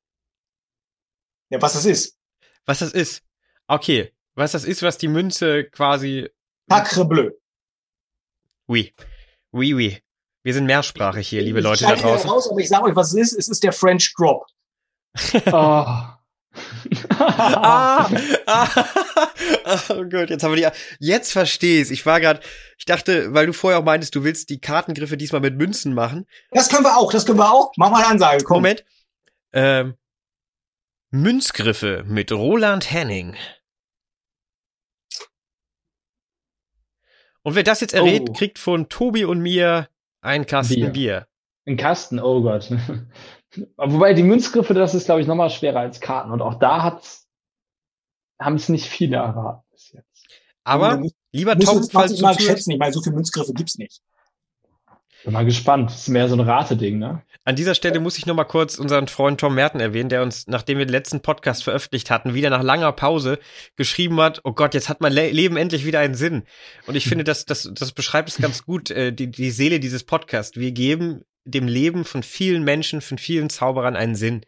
[SPEAKER 1] Ja, was das ist.
[SPEAKER 2] Was das ist. Okay. Was das ist, was die Münze quasi.
[SPEAKER 1] Sacre bleu.
[SPEAKER 2] Oui. Oui, oui. Wir sind mehrsprachig hier, liebe ich Leute da draußen.
[SPEAKER 1] Raus, aber ich sage euch, was es ist. Es ist der French Drop.
[SPEAKER 2] oh ah, ah, oh Gott, jetzt haben wir die. Jetzt verstehe ich. Ich war gerade, ich dachte, weil du vorher auch meintest, du willst die Kartengriffe diesmal mit Münzen machen.
[SPEAKER 1] Das können wir auch, das können wir auch. Mach mal eine Ansage, komm.
[SPEAKER 2] Moment. Ähm, Münzgriffe mit Roland Henning. Und wer das jetzt errät, oh. kriegt von Tobi und mir einen Kasten Bier. Bier.
[SPEAKER 3] Ein Kasten, oh Gott. Wobei die Münzgriffe, das ist, glaube ich, nochmal schwerer als Karten. Und auch da hat's, haben es nicht viele erraten bis jetzt.
[SPEAKER 2] Aber, musst, lieber Tom,
[SPEAKER 1] falls du mal schätzen, ich meine, so viele Münzgriffe gibt's nicht.
[SPEAKER 3] Bin mal gespannt. Das ist mehr so ein Rateding, ne?
[SPEAKER 2] An dieser Stelle muss ich noch mal kurz unseren Freund Tom Merten erwähnen, der uns, nachdem wir den letzten Podcast veröffentlicht hatten, wieder nach langer Pause geschrieben hat, oh Gott, jetzt hat mein Le Leben endlich wieder einen Sinn. Und ich finde, das, das, das beschreibt es ganz gut, äh, die, die Seele dieses Podcasts. Wir geben dem Leben von vielen Menschen, von vielen Zauberern einen Sinn.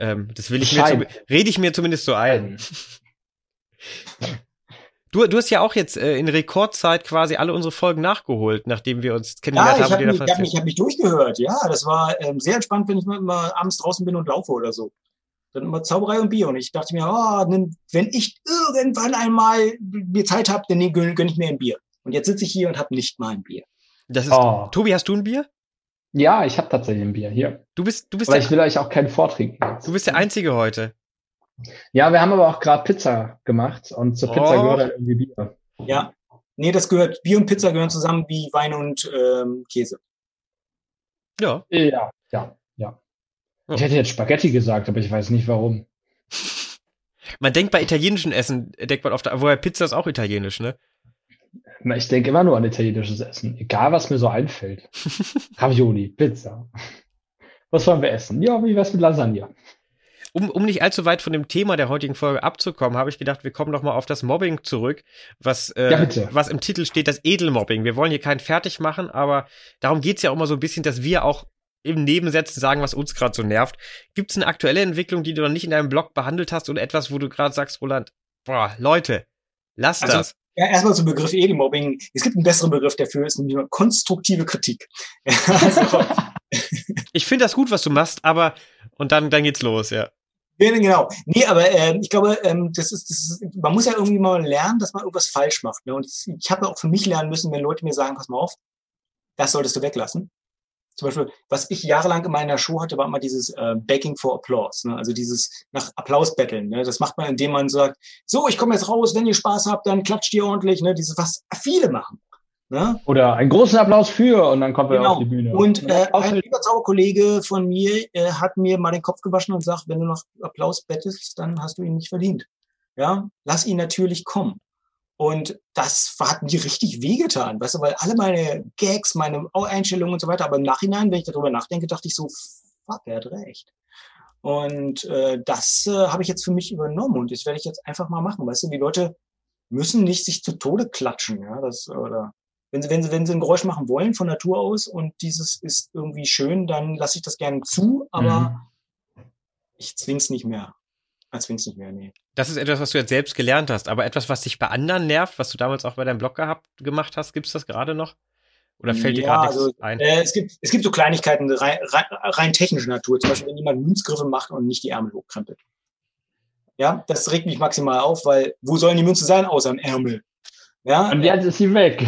[SPEAKER 2] Ähm, das will ich Schein. mir, rede ich mir zumindest so ein. Du, du hast ja auch jetzt äh, in Rekordzeit quasi alle unsere Folgen nachgeholt, nachdem wir uns kennengelernt
[SPEAKER 1] ja,
[SPEAKER 2] ich
[SPEAKER 1] haben. Hab mich, ich habe mich, hab mich durchgehört, ja. Das war ähm, sehr entspannt, wenn ich mal, mal abends draußen bin und laufe oder so. Dann immer Zauberei und Bier. Und ich dachte mir, oh, wenn ich irgendwann einmal mir Zeit habe, dann gönne gönn ich mir ein Bier. Und jetzt sitze ich hier und habe nicht mal ein Bier.
[SPEAKER 2] Das ist, oh. Tobi, hast du ein Bier?
[SPEAKER 3] Ja, ich habe tatsächlich ein Bier hier.
[SPEAKER 2] Du bist, du bist.
[SPEAKER 3] Aber ich will euch auch keinen vortrinken.
[SPEAKER 2] Du bist der Einzige heute.
[SPEAKER 3] Ja, wir haben aber auch gerade Pizza gemacht und zur Pizza oh. gehört halt irgendwie Bier.
[SPEAKER 1] Ja, nee, das gehört. Bier und Pizza gehören zusammen wie Wein und ähm, Käse.
[SPEAKER 3] Ja. Ja, ja, ja. Ich hätte jetzt Spaghetti gesagt, aber ich weiß nicht warum.
[SPEAKER 2] Man denkt bei italienischen Essen, denkt man oft, woher Pizza ist auch italienisch, ne?
[SPEAKER 3] Na, ich denke immer nur an italienisches Essen. Egal, was mir so einfällt. Ravioli, Pizza. Was wollen wir essen? Ja, wie wär's mit Lasagne?
[SPEAKER 2] Um, um nicht allzu weit von dem Thema der heutigen Folge abzukommen, habe ich gedacht, wir kommen noch mal auf das Mobbing zurück, was, äh, ja, was im Titel steht, das Edelmobbing. Wir wollen hier keinen fertig machen, aber darum geht's ja auch immer so ein bisschen, dass wir auch im Nebensätzen sagen, was uns gerade so nervt. Gibt es eine aktuelle Entwicklung, die du noch nicht in deinem Blog behandelt hast oder etwas, wo du gerade sagst, Roland, boah, Leute, lass also, das.
[SPEAKER 1] Ja, erstmal zum Begriff Edelmobbing. Es gibt einen besseren Begriff dafür, ist nämlich konstruktive Kritik. also,
[SPEAKER 2] ich finde das gut, was du machst, aber und dann, dann geht's los, ja.
[SPEAKER 1] Genau. Nee, aber ähm, ich glaube, ähm, das, ist, das ist, man muss ja irgendwie mal lernen, dass man irgendwas falsch macht. Ne? Und ich habe auch für mich lernen müssen, wenn Leute mir sagen, pass mal auf, das solltest du weglassen. Zum Beispiel, was ich jahrelang in meiner Show hatte, war immer dieses äh, Begging for Applause, ne? also dieses nach Applaus betteln. Ne? Das macht man, indem man sagt, so, ich komme jetzt raus, wenn ihr Spaß habt, dann klatscht ihr ordentlich. Ne? Dieses, was viele machen.
[SPEAKER 3] Ne? Oder einen großen Applaus für und dann kommt er genau. auf die Bühne.
[SPEAKER 1] Und äh, ein lieber Zauberkollege von mir äh, hat mir mal den Kopf gewaschen und sagt, wenn du noch Applaus bettest, dann hast du ihn nicht verdient. Ja, lass ihn natürlich kommen. Und das hat mir richtig wehgetan, weißt du, weil alle meine Gags, meine Einstellungen und so weiter, aber im Nachhinein, wenn ich darüber nachdenke, dachte ich so, fuck, er hat recht. Und äh, das äh, habe ich jetzt für mich übernommen und das werde ich jetzt einfach mal machen, weißt du, die Leute müssen nicht sich zu Tode klatschen, ja, das oder Wenn sie, wenn sie, wenn sie ein Geräusch machen wollen von Natur aus und dieses ist irgendwie schön, dann lasse ich das gerne zu, aber mhm. ich zwing's nicht mehr. Ich zwing's nicht mehr, nee.
[SPEAKER 2] Das ist etwas, was du jetzt selbst gelernt hast, aber etwas, was dich bei anderen nervt, was du damals auch bei deinem Blog gehabt, gemacht hast, gibt's das gerade noch? Oder fällt dir gerade
[SPEAKER 1] also, nichts ein? Äh, es, gibt, es gibt so Kleinigkeiten rein, rein, rein technischer Natur. Zum Beispiel, wenn jemand Münzgriffe macht und nicht die Ärmel hochkrempelt. Ja, das regt mich maximal auf, weil wo sollen die Münze sein, außer im Ärmel?
[SPEAKER 3] Ja. Und jetzt ist sie weg.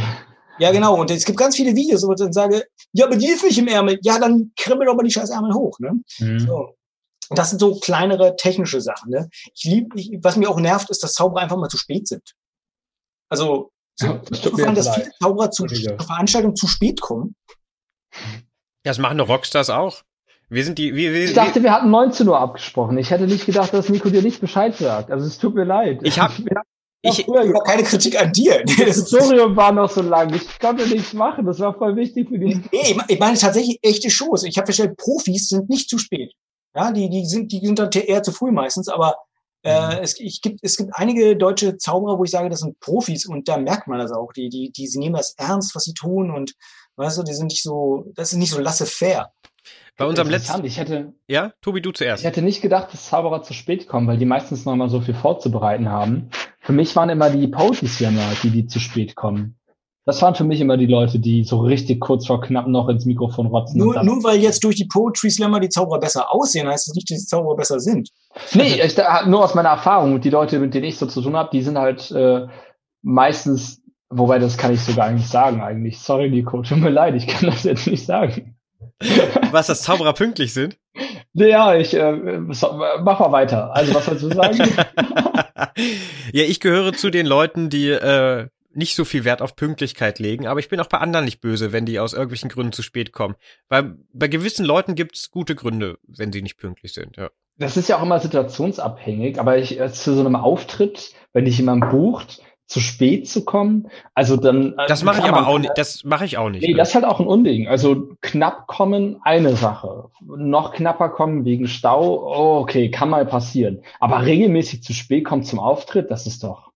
[SPEAKER 1] Ja, genau. Und es gibt ganz viele Videos, wo ich dann sage, ja, aber die ist nicht im Ärmel. Ja, dann krempel doch mal die scheiß Ärmel hoch. Ne? Mhm. So. Und das sind so kleinere technische Sachen. Ne? Ich lieb, ich, was mir auch nervt, ist, dass Zauberer einfach mal zu spät sind. Also, so, ja, das gefallen, dass viele Zauberer zu, zur Veranstaltung zu spät kommen.
[SPEAKER 2] Das machen doch Rockstars auch. Wir sind die, wir, wir,
[SPEAKER 3] ich dachte, wir hatten 19 Uhr abgesprochen. Ich hätte nicht gedacht, dass Nico dir nicht Bescheid sagt. Also es tut mir leid.
[SPEAKER 2] Ich habe
[SPEAKER 1] ich, habe keine Kritik an dir.
[SPEAKER 3] Das Tutorium war noch so lang. Ich konnte nichts machen. Das war voll wichtig für die.
[SPEAKER 1] Nee, ich meine tatsächlich echte Shows. Ich habe festgestellt, Profis sind nicht zu spät. Ja, die, die sind, die sind dann eher zu früh meistens, aber äh, mhm. es, ich gibt, es gibt einige deutsche Zauberer, wo ich sage, das sind Profis und da merkt man das auch. Die, die, die, sie nehmen das ernst, was sie tun und weißt du, die sind nicht so, das ist nicht so lasse fair.
[SPEAKER 2] Bei unserem letzten.
[SPEAKER 3] Ich hätte,
[SPEAKER 2] ja, Tobi, du zuerst.
[SPEAKER 3] Ich hätte nicht gedacht, dass Zauberer zu spät kommen, weil die meistens noch mal so viel vorzubereiten haben. Für mich waren immer die Poetry Slammer, die, die zu spät kommen. Das waren für mich immer die Leute, die so richtig kurz vor knapp noch ins Mikrofon rotzen.
[SPEAKER 1] Nur, nur weil jetzt durch die Poetry Slammer die Zauberer besser aussehen, heißt das nicht, dass die Zauberer besser sind.
[SPEAKER 3] Nee, ich, nur aus meiner Erfahrung, die Leute, mit denen ich so zu tun habe, die sind halt äh, meistens, wobei das kann ich sogar eigentlich sagen eigentlich. Sorry, Nico, tut mir leid, ich kann das jetzt nicht sagen.
[SPEAKER 2] Was, dass Zauberer pünktlich sind?
[SPEAKER 3] Ja, ich äh, mach mal weiter. Also, was sollst du sagen?
[SPEAKER 2] ja, ich gehöre zu den Leuten, die äh, nicht so viel Wert auf Pünktlichkeit legen, aber ich bin auch bei anderen nicht böse, wenn die aus irgendwelchen Gründen zu spät kommen. Weil bei gewissen Leuten gibt's gute Gründe, wenn sie nicht pünktlich sind, ja.
[SPEAKER 3] Das ist ja auch immer situationsabhängig, aber ich äh, zu so einem Auftritt, wenn dich jemand bucht, zu spät zu kommen. Also dann.
[SPEAKER 2] Äh, das mache ich aber auch nicht. Das mache ich auch nicht.
[SPEAKER 3] Nee, ne? das ist halt auch ein Unding. Also knapp kommen, eine Sache. Noch knapper kommen wegen Stau, oh, okay, kann mal passieren. Aber regelmäßig zu spät kommen zum Auftritt, das ist doch.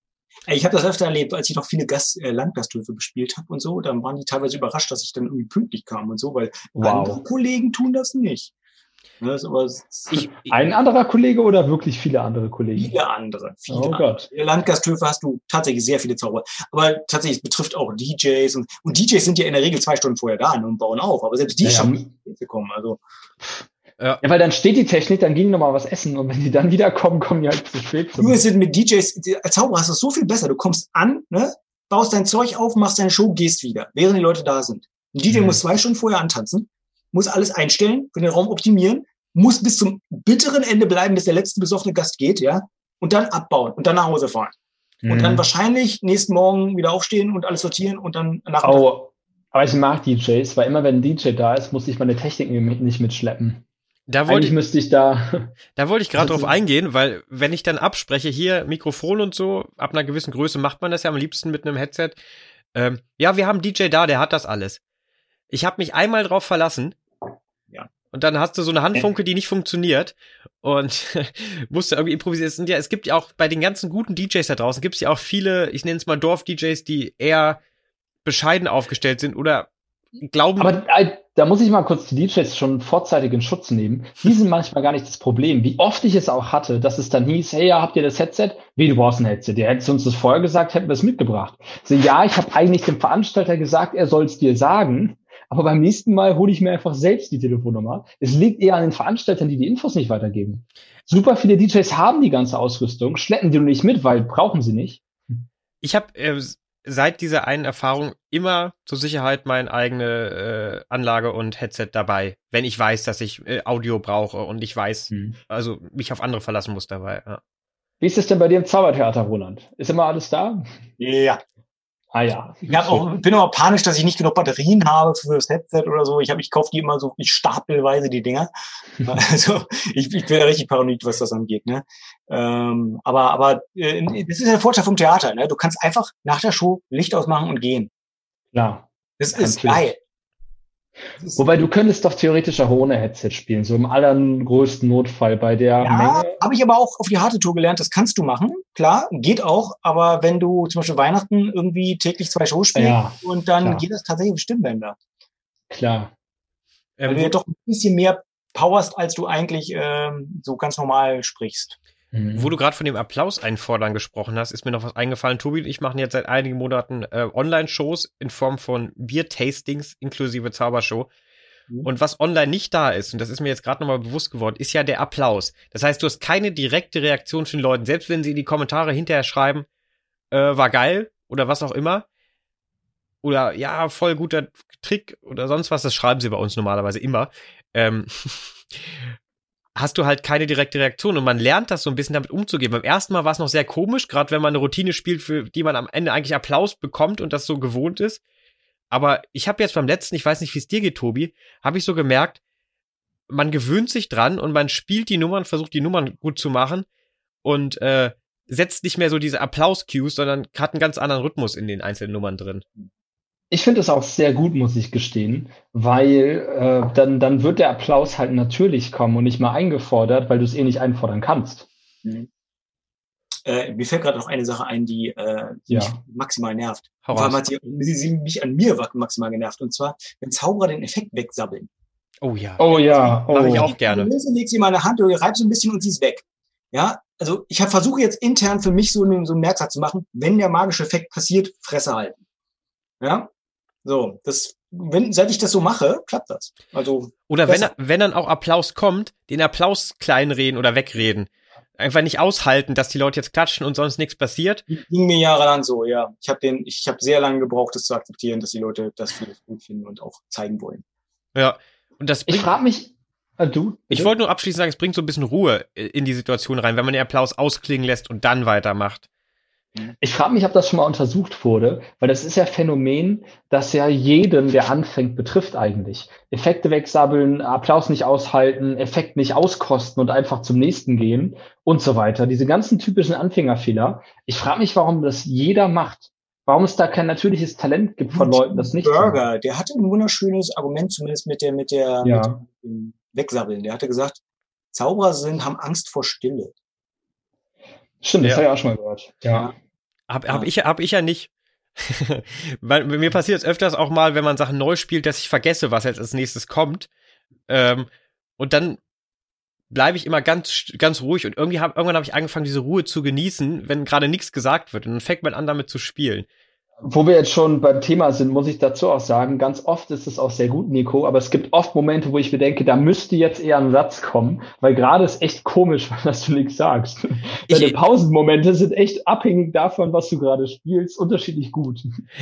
[SPEAKER 1] Ich habe das öfter erlebt, als ich noch viele Gast, äh, Landgasthöfe gespielt habe und so. Dann waren die teilweise überrascht, dass ich dann irgendwie pünktlich kam und so, weil wow. andere Kollegen tun das nicht.
[SPEAKER 3] Aber ich, ein anderer Kollege oder wirklich viele andere Kollegen?
[SPEAKER 1] Viele andere. Viele
[SPEAKER 3] oh Gott.
[SPEAKER 1] In Landgasthöfe hast du tatsächlich sehr viele Zauberer. Aber tatsächlich, es betrifft auch DJs. Und, und DJs sind ja in der Regel zwei Stunden vorher da und bauen auf. Aber selbst die ja, schon ja. kommen. Also.
[SPEAKER 3] Ja. ja, weil dann steht die Technik, dann gehen die nochmal was essen und wenn die dann wiederkommen, kommen die halt zu spät.
[SPEAKER 1] Nur sind mit DJs, als Zauberer hast du es so viel besser. Du kommst an, ne, baust dein Zeug auf, machst deine Show, gehst wieder, während die Leute da sind. Ein DJ mhm. muss zwei Stunden vorher antanzen, muss alles einstellen, für den Raum optimieren, muss bis zum bitteren Ende bleiben, bis der letzte besoffene Gast geht, ja, und dann abbauen und dann nach Hause fahren. Mhm. Und dann mhm. wahrscheinlich nächsten Morgen wieder aufstehen und alles sortieren und dann
[SPEAKER 3] nach oh, aber ich mag DJs, weil immer wenn ein DJ da ist, muss ich meine Technik nicht mitschleppen.
[SPEAKER 2] Da wollte
[SPEAKER 3] ich, müsste ich da.
[SPEAKER 2] Da wollte ich gerade drauf eingehen, weil wenn ich dann abspreche, hier Mikrofon und so, ab einer gewissen Größe macht man das ja am liebsten mit einem Headset. Ähm, ja, wir haben DJ da, der hat das alles. Ich habe mich einmal drauf verlassen und dann hast du so eine Handfunke, die nicht funktioniert und musst du irgendwie improvisieren. Ja, es gibt ja auch bei den ganzen guten DJs da draußen, gibt es ja auch viele, ich nenne es mal Dorf-DJs, die eher bescheiden aufgestellt sind oder glauben.
[SPEAKER 3] Aber äh, da muss ich mal kurz die DJs schon vorzeitig in Schutz nehmen. Die sind manchmal gar nicht das Problem. Wie oft ich es auch hatte, dass es dann hieß, hey, ja, habt ihr das Headset? Wie, du brauchst ein Headset. Ihr hättest uns das vorher gesagt, hätten wir es mitgebracht. So, ja, ich habe eigentlich dem Veranstalter gesagt, er soll es dir sagen. Aber beim nächsten Mal hole ich mir einfach selbst die Telefonnummer. Es liegt eher an den Veranstaltern, die die Infos nicht weitergeben. Super viele DJs haben die ganze Ausrüstung, schleppen die nur nicht mit, weil brauchen sie nicht.
[SPEAKER 2] Ich habe äh, seit dieser einen Erfahrung immer zur Sicherheit meine eigene äh, Anlage und Headset dabei, wenn ich weiß, dass ich äh, Audio brauche und ich weiß, hm. also mich auf andere verlassen muss dabei. Ja.
[SPEAKER 3] Wie ist es denn bei dir im Zaubertheater, Roland? Ist immer alles da?
[SPEAKER 1] Ja,
[SPEAKER 3] Ah ja.
[SPEAKER 1] Ich auch, bin aber panisch, dass ich nicht genug Batterien habe für das Headset oder so. Ich, hab, ich kaufe die immer so ich stapelweise, die Dinger. also ich, ich bin ja richtig paranoid, was das angeht. Ne? Ähm, aber aber äh, das ist der Vorteil vom Theater. Ne? Du kannst einfach nach der Show Licht ausmachen und gehen.
[SPEAKER 3] Ja.
[SPEAKER 1] Das ist geil.
[SPEAKER 3] Wobei du könntest doch theoretisch auch ohne Headset spielen, so im allergrößten Notfall bei der ja, Menge.
[SPEAKER 1] Habe ich aber auch auf die harte Tour gelernt, das kannst du machen. Klar, geht auch, aber wenn du zum Beispiel Weihnachten irgendwie täglich zwei Shows spielst ja, und dann klar. geht das tatsächlich im Stimmbänder.
[SPEAKER 3] Klar.
[SPEAKER 1] Weil ähm, du ja doch ein bisschen mehr powerst, als du eigentlich ähm, so ganz normal sprichst.
[SPEAKER 2] Mhm. Wo du gerade von dem Applaus einfordern gesprochen hast, ist mir noch was eingefallen. Tobi und ich machen jetzt seit einigen Monaten äh, Online-Shows in Form von Bier-Tastings inklusive Zaubershow. Mhm. Und was online nicht da ist, und das ist mir jetzt gerade nochmal bewusst geworden, ist ja der Applaus. Das heißt, du hast keine direkte Reaktion von den Leuten, selbst wenn sie in die Kommentare hinterher schreiben, äh, war geil oder was auch immer. Oder ja, voll guter Trick oder sonst was, das schreiben sie bei uns normalerweise immer. Ähm, hast du halt keine direkte Reaktion und man lernt das so ein bisschen damit umzugehen. Beim ersten Mal war es noch sehr komisch, gerade wenn man eine Routine spielt, für die man am Ende eigentlich Applaus bekommt und das so gewohnt ist. Aber ich habe jetzt beim letzten, ich weiß nicht, wie es dir geht, Tobi, habe ich so gemerkt, man gewöhnt sich dran und man spielt die Nummern, versucht die Nummern gut zu machen und äh, setzt nicht mehr so diese Applaus-Cues, sondern hat einen ganz anderen Rhythmus in den einzelnen Nummern drin.
[SPEAKER 3] Ich finde es auch sehr gut, muss ich gestehen, weil äh, dann, dann wird der Applaus halt natürlich kommen und nicht mal eingefordert, weil du es eh nicht einfordern kannst. Mhm.
[SPEAKER 1] Äh, mir fällt gerade noch eine Sache ein, die, äh, die ja. mich maximal nervt. Vor allem hat sie, sie, sie mich an mir maximal genervt. Und zwar, wenn Zauberer den Effekt wegsabbeln.
[SPEAKER 2] Oh ja.
[SPEAKER 3] Oh ja.
[SPEAKER 2] Oh. Mache ich auch gerne.
[SPEAKER 1] Du legst sie in meine Hand oder reibst so ein bisschen und sie ist weg. Ja, also ich versuche jetzt intern für mich so einen, so einen Merksatz zu machen, wenn der magische Effekt passiert, Fresse halten. Ja, so, das, wenn, seit ich das so mache, klappt das. Also.
[SPEAKER 2] Oder wenn, wenn dann auch Applaus kommt, den Applaus kleinreden oder wegreden. Einfach nicht aushalten, dass die Leute jetzt klatschen und sonst nichts passiert.
[SPEAKER 1] Ging mir jahrelang so, ja. Ich habe den, ich habe sehr lange gebraucht, das zu akzeptieren, dass die Leute das vieles gut finden und auch zeigen wollen.
[SPEAKER 2] Ja. Und das
[SPEAKER 3] bringt, ich frage mich, äh, du?
[SPEAKER 2] Ich wollte nur abschließend sagen, es bringt so ein bisschen Ruhe in die Situation rein, wenn man den Applaus ausklingen lässt und dann weitermacht.
[SPEAKER 3] Ich frage mich, ob das schon mal untersucht wurde, weil das ist ja Phänomen, das ja jeden, der anfängt, betrifft eigentlich. Effekte wegsabbeln, Applaus nicht aushalten, Effekt nicht auskosten und einfach zum nächsten gehen und so weiter. Diese ganzen typischen Anfängerfehler. Ich frage mich, warum das jeder macht. Warum es da kein natürliches Talent gibt von Leuten, das nicht.
[SPEAKER 1] Burger, der hatte ein wunderschönes Argument, zumindest mit der, mit der,
[SPEAKER 3] ja.
[SPEAKER 1] mit dem Wegsabbeln. Der hatte gesagt, Zauberer sind, haben Angst vor Stille.
[SPEAKER 3] Stimmt, das ja. habe ich auch schon mal gehört.
[SPEAKER 2] Ja. Hab, hab, ich, hab ich ja nicht. Mir passiert es öfters auch mal, wenn man Sachen neu spielt, dass ich vergesse, was jetzt als nächstes kommt. Ähm, und dann bleibe ich immer ganz, ganz ruhig und irgendwie hab, irgendwann habe ich angefangen, diese Ruhe zu genießen, wenn gerade nichts gesagt wird. Und dann fängt man an, damit zu spielen.
[SPEAKER 3] Wo wir jetzt schon beim Thema sind, muss ich dazu auch sagen, ganz oft ist es auch sehr gut, Nico, aber es gibt oft Momente, wo ich mir denke, da müsste jetzt eher ein Satz kommen, weil gerade ist echt komisch, dass du nichts sagst. Deine Pausenmomente sind echt abhängig davon, was du gerade spielst, unterschiedlich gut.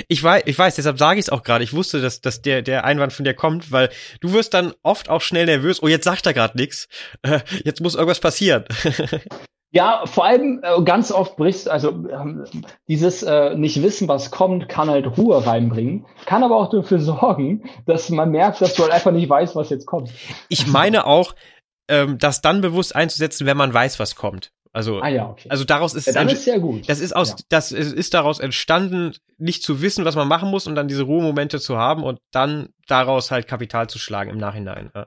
[SPEAKER 2] Ich weiß, ich weiß, deshalb sage ich es auch gerade. Ich wusste, dass, dass der, der Einwand von dir kommt, weil du wirst dann oft auch schnell nervös. Oh, jetzt sagt er gerade nichts. Jetzt muss irgendwas passieren.
[SPEAKER 3] Ja, vor allem äh, ganz oft brichst, also ähm, dieses äh, nicht wissen, was kommt, kann halt Ruhe reinbringen, kann aber auch dafür sorgen, dass man merkt, dass du halt einfach nicht weißt, was jetzt kommt.
[SPEAKER 2] Ich meine auch, ähm, das dann bewusst einzusetzen, wenn man weiß, was kommt. Also,
[SPEAKER 3] ah, ja, okay.
[SPEAKER 2] also daraus ist,
[SPEAKER 3] ja, dann ist sehr gut.
[SPEAKER 2] Das ist aus, ja. das ist daraus entstanden, nicht zu wissen, was man machen muss und dann diese Ruhemomente zu haben und dann daraus halt Kapital zu schlagen im Nachhinein. Ja.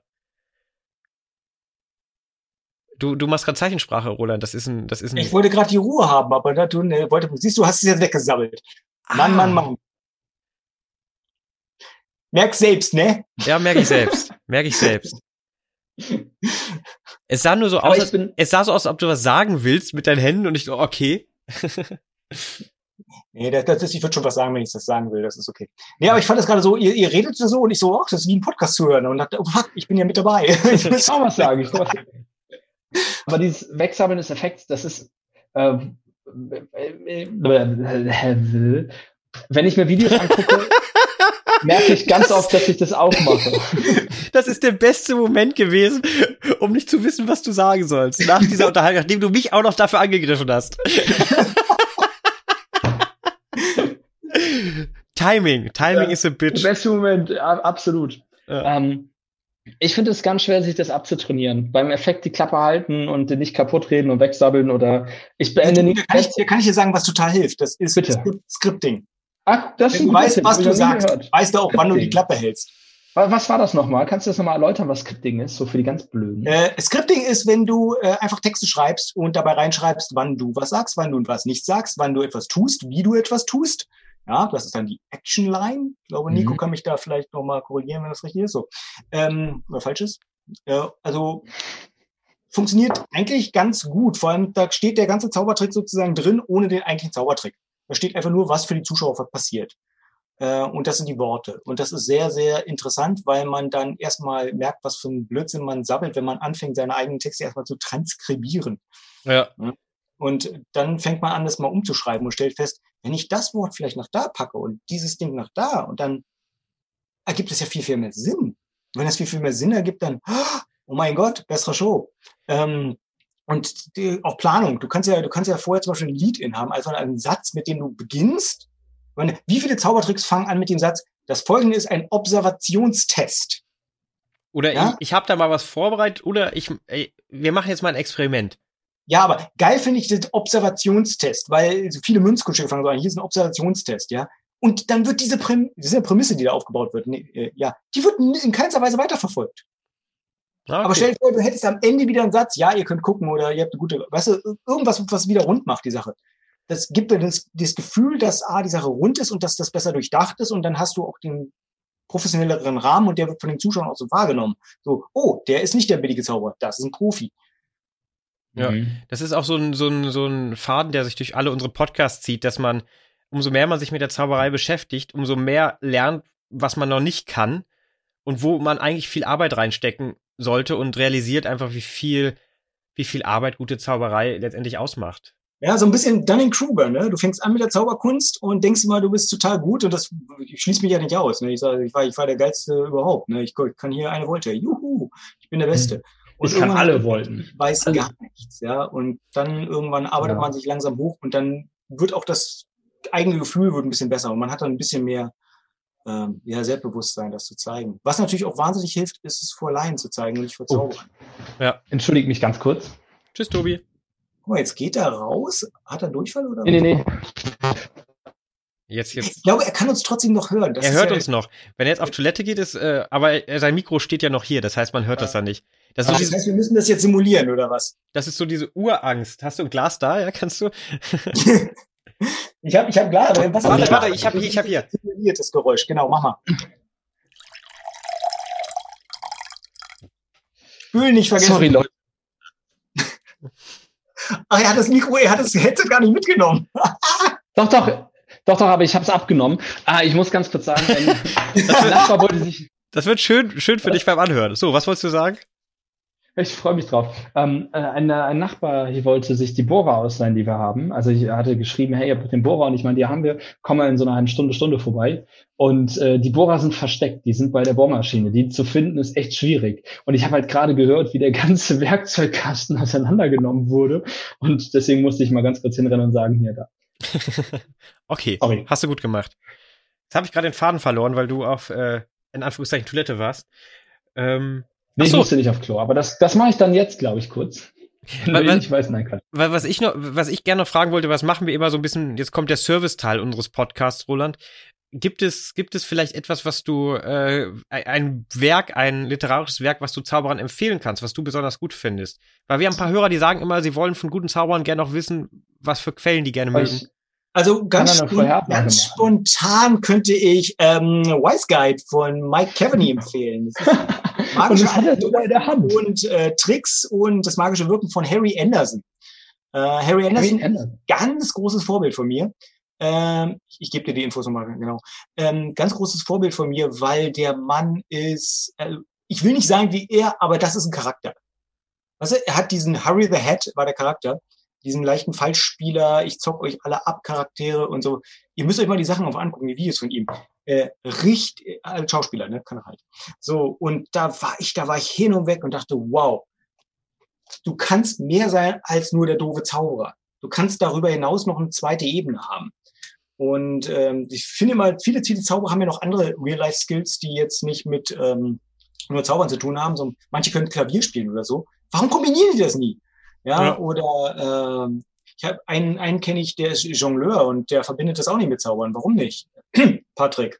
[SPEAKER 2] Du, du machst gerade Zeichensprache, Roland. Das ist ein, das ist ein.
[SPEAKER 1] Ich wollte gerade die Ruhe haben, aber da, du ne, wollte, siehst du, hast es jetzt weggesammelt. Ah. Mann, Mann, Mann. Merk selbst, ne?
[SPEAKER 2] Ja, merke ich selbst. merke ich selbst. Es sah nur so aus, als, es sah so aus, als ob du was sagen willst mit deinen Händen und ich so, okay.
[SPEAKER 1] nee, das, das ist, ich würde schon was sagen, wenn ich das sagen will, das ist okay. Nee, aber ich fand das gerade so, ihr, ihr redet so und ich so, ach, das ist wie ein Podcast zu hören und dachte, oh fuck, ich bin ja mit dabei.
[SPEAKER 3] ich muss auch was sagen. Ich muss was sagen. Aber dieses Wegsammeln des Effekts, das ist, äh, wenn ich mir Videos angucke, merke ich ganz oft, dass ich das auch mache.
[SPEAKER 2] Das ist der beste Moment gewesen, um nicht zu wissen, was du sagen sollst. Nach dieser Unterhaltung, nachdem du mich auch noch dafür angegriffen hast. Timing. Timing ja, is a bitch.
[SPEAKER 3] Der beste Moment, absolut. Ja. Ähm, ich finde es ganz schwer, sich das abzutrainieren. Beim Effekt die Klappe halten und nicht kaputt reden und wegsabbeln oder ich beende
[SPEAKER 1] nicht. Kann ich, kann ich dir sagen, was total hilft? Das ist
[SPEAKER 3] Bitte.
[SPEAKER 1] Scripting.
[SPEAKER 3] Ach, das
[SPEAKER 1] Wenn du weißt, was du sagst, weißt du auch, wann du die Klappe hältst.
[SPEAKER 3] Was war das nochmal? Kannst du das nochmal erläutern, was Scripting ist, so für die ganz Blöden?
[SPEAKER 1] Äh, Scripting ist, wenn du äh, einfach Texte schreibst und dabei reinschreibst, wann du was sagst, wann du was nicht sagst, wann du etwas tust, wie du etwas tust. Ja, das ist dann die Action Line. Ich glaube, Nico mhm. kann mich da vielleicht nochmal korrigieren, wenn das richtig ist. So. Ähm, oder falsch ist. Äh, also funktioniert eigentlich ganz gut. Vor allem, da steht der ganze Zaubertrick sozusagen drin, ohne den eigentlichen Zaubertrick. Da steht einfach nur, was für die Zuschauer passiert. Äh, und das sind die Worte. Und das ist sehr, sehr interessant, weil man dann erstmal merkt, was für ein Blödsinn man sammelt, wenn man anfängt, seine eigenen Texte erstmal zu transkribieren. Ja. Und dann fängt man an, das mal umzuschreiben und stellt fest, wenn ich das Wort vielleicht nach da packe und dieses Ding nach da und dann ergibt es ja viel, viel mehr Sinn. Und wenn es viel, viel mehr Sinn ergibt, dann, oh mein Gott, bessere Show. Ähm, und die, auch Planung. Du kannst ja, du kannst ja vorher zum Beispiel ein Lied in haben, also einen Satz, mit dem du beginnst. Meine, wie viele Zaubertricks fangen an mit dem Satz, das folgende ist ein Observationstest.
[SPEAKER 2] Oder ja? ich, ich habe da mal was vorbereitet oder ich, wir machen jetzt mal ein Experiment.
[SPEAKER 1] Ja, aber geil finde ich den Observationstest, weil so viele Münzkutsche fangen so an, hier ist ein Observationstest, ja. Und dann wird diese, Präm diese Prämisse, die da aufgebaut wird, nee, äh, ja, die wird in keinster Weise weiterverfolgt. Ah, okay. Aber stell dir vor, du hättest am Ende wieder einen Satz, ja, ihr könnt gucken oder ihr habt eine gute, weißt du, irgendwas, was wieder rund macht, die Sache. Das gibt dir das, das Gefühl, dass A, die Sache rund ist und dass das besser durchdacht ist und dann hast du auch den professionelleren Rahmen und der wird von den Zuschauern auch so wahrgenommen. So, oh, der ist nicht der billige Zauberer, das ist ein Profi.
[SPEAKER 2] Ja, mhm. das ist auch so ein, so, ein, so ein Faden, der sich durch alle unsere Podcasts zieht, dass man, umso mehr man sich mit der Zauberei beschäftigt, umso mehr lernt, was man noch nicht kann und wo man eigentlich viel Arbeit reinstecken sollte und realisiert einfach, wie viel, wie viel Arbeit gute Zauberei letztendlich ausmacht.
[SPEAKER 1] Ja, so ein bisschen Dunning-Kruger, ne? Du fängst an mit der Zauberkunst und denkst immer, du bist total gut und das schließt mich ja nicht aus. Ne? Ich sage, ich war, ich war der geilste überhaupt. Ne? Ich, ich kann hier eine Wolte. Juhu, ich bin der Beste.
[SPEAKER 3] Und ich kann alle Wolten.
[SPEAKER 1] Weiß alle. gar nichts, ja. Und dann irgendwann arbeitet ja. man sich langsam hoch und dann wird auch das eigene Gefühl wird ein bisschen besser und man hat dann ein bisschen mehr ähm, ja, Selbstbewusstsein, das zu zeigen. Was natürlich auch wahnsinnig hilft, ist es vor Laien zu zeigen und nicht vor Zauberern.
[SPEAKER 3] Oh. Ja. Entschuldigt mich ganz kurz.
[SPEAKER 2] Tschüss, Tobi.
[SPEAKER 1] Guck mal, jetzt geht er raus. Hat er Durchfall oder?
[SPEAKER 3] Nee, nee, nee.
[SPEAKER 2] Jetzt, jetzt.
[SPEAKER 1] Ich glaube, er kann uns trotzdem noch hören.
[SPEAKER 2] Das er hört ja uns noch. Wenn er jetzt auf Toilette geht, ist, äh, aber sein Mikro steht ja noch hier, das heißt, man hört ja. das dann nicht.
[SPEAKER 1] Das, Ach, das heißt, wir müssen das jetzt simulieren, oder was?
[SPEAKER 2] Das ist so diese Urangst. Hast du ein Glas da? Ja, kannst du?
[SPEAKER 1] ich habe ich hab Glas.
[SPEAKER 2] Was warte, warte, ich habe hier, ich habe hier.
[SPEAKER 1] Simuliertes Geräusch, genau, mach mal. Spül nicht vergessen.
[SPEAKER 3] Sorry, Leute.
[SPEAKER 1] Ach, er hat das Mikro, er hat das Headset gar nicht mitgenommen.
[SPEAKER 3] doch, doch, doch, doch, aber ich habe es abgenommen. Ah, ich muss ganz kurz sagen,
[SPEAKER 2] das, Nachbar wollte sich. Das wird schön, schön für dich beim Anhören. So, was wolltest du sagen?
[SPEAKER 3] Ich freue mich drauf. Ähm, äh, ein, ein, Nachbar hier wollte sich die Bohrer ausleihen, die wir haben. Also ich hatte geschrieben, hey, ihr habt den Bohrer und ich meine, die haben wir, kommen wir in so einer halben Stunde, Stunde vorbei. Und äh, die Bohrer sind versteckt, die sind bei der Bohrmaschine. Die zu finden ist echt schwierig. Und ich habe halt gerade gehört, wie der ganze Werkzeugkasten auseinandergenommen wurde. Und deswegen musste ich mal ganz kurz hinrennen und sagen, hier da.
[SPEAKER 2] okay, Sorry. hast du gut gemacht. Jetzt habe ich gerade den Faden verloren, weil du auf äh, in Anführungszeichen Toilette warst.
[SPEAKER 3] Ähm, Nee, so. ich musste nicht auf Klo, aber das, das mache ich dann jetzt, glaube ich, kurz.
[SPEAKER 2] Weil, weil, ich weiß, nein, kann. Weil, was ich noch, was ich gerne noch fragen wollte, was machen wir immer so ein bisschen, jetzt kommt der Service-Teil unseres Podcasts, Roland. Gibt es, gibt es vielleicht etwas, was du, äh, ein Werk, ein literarisches Werk, was du Zauberern empfehlen kannst, was du besonders gut findest? Weil wir haben ein paar Hörer, die sagen immer, sie wollen von guten Zauberern gerne noch wissen, was für Quellen die gerne mögen.
[SPEAKER 1] Also ganz, ganz spontan könnte ich ähm, Wise Guide von Mike Cavaney empfehlen. magische und äh, Tricks und das magische Wirken von Harry Anderson. Äh, Harry Anderson, Harry Anderson, ganz großes Vorbild von mir. Ähm, ich, ich gebe dir die Infos nochmal, genau. Ähm, ganz großes Vorbild von mir, weil der Mann ist, äh, ich will nicht sagen wie er, aber das ist ein Charakter. Weißt du, er hat diesen Harry the Hat, war der Charakter diesen leichten Falschspieler, ich zock euch alle ab Charaktere und so. Ihr müsst euch mal die Sachen auf angucken, die Videos von ihm. Äh, riecht äh, Schauspieler, ne, kann er halt. So und da war ich, da war ich hin und weg und dachte, wow, du kannst mehr sein als nur der doofe Zauberer. Du kannst darüber hinaus noch eine zweite Ebene haben. Und ähm, ich finde mal, viele, viele Zauberer haben ja noch andere Real-Life-Skills, die jetzt nicht mit ähm, nur Zaubern zu tun haben. So, manche können Klavier spielen oder so. Warum kombinieren die das nie? Ja, ja. oder äh, ich habe einen, einen kenne ich, der ist Jongleur und der verbindet das auch nicht mit Zaubern. Warum nicht? Patrick.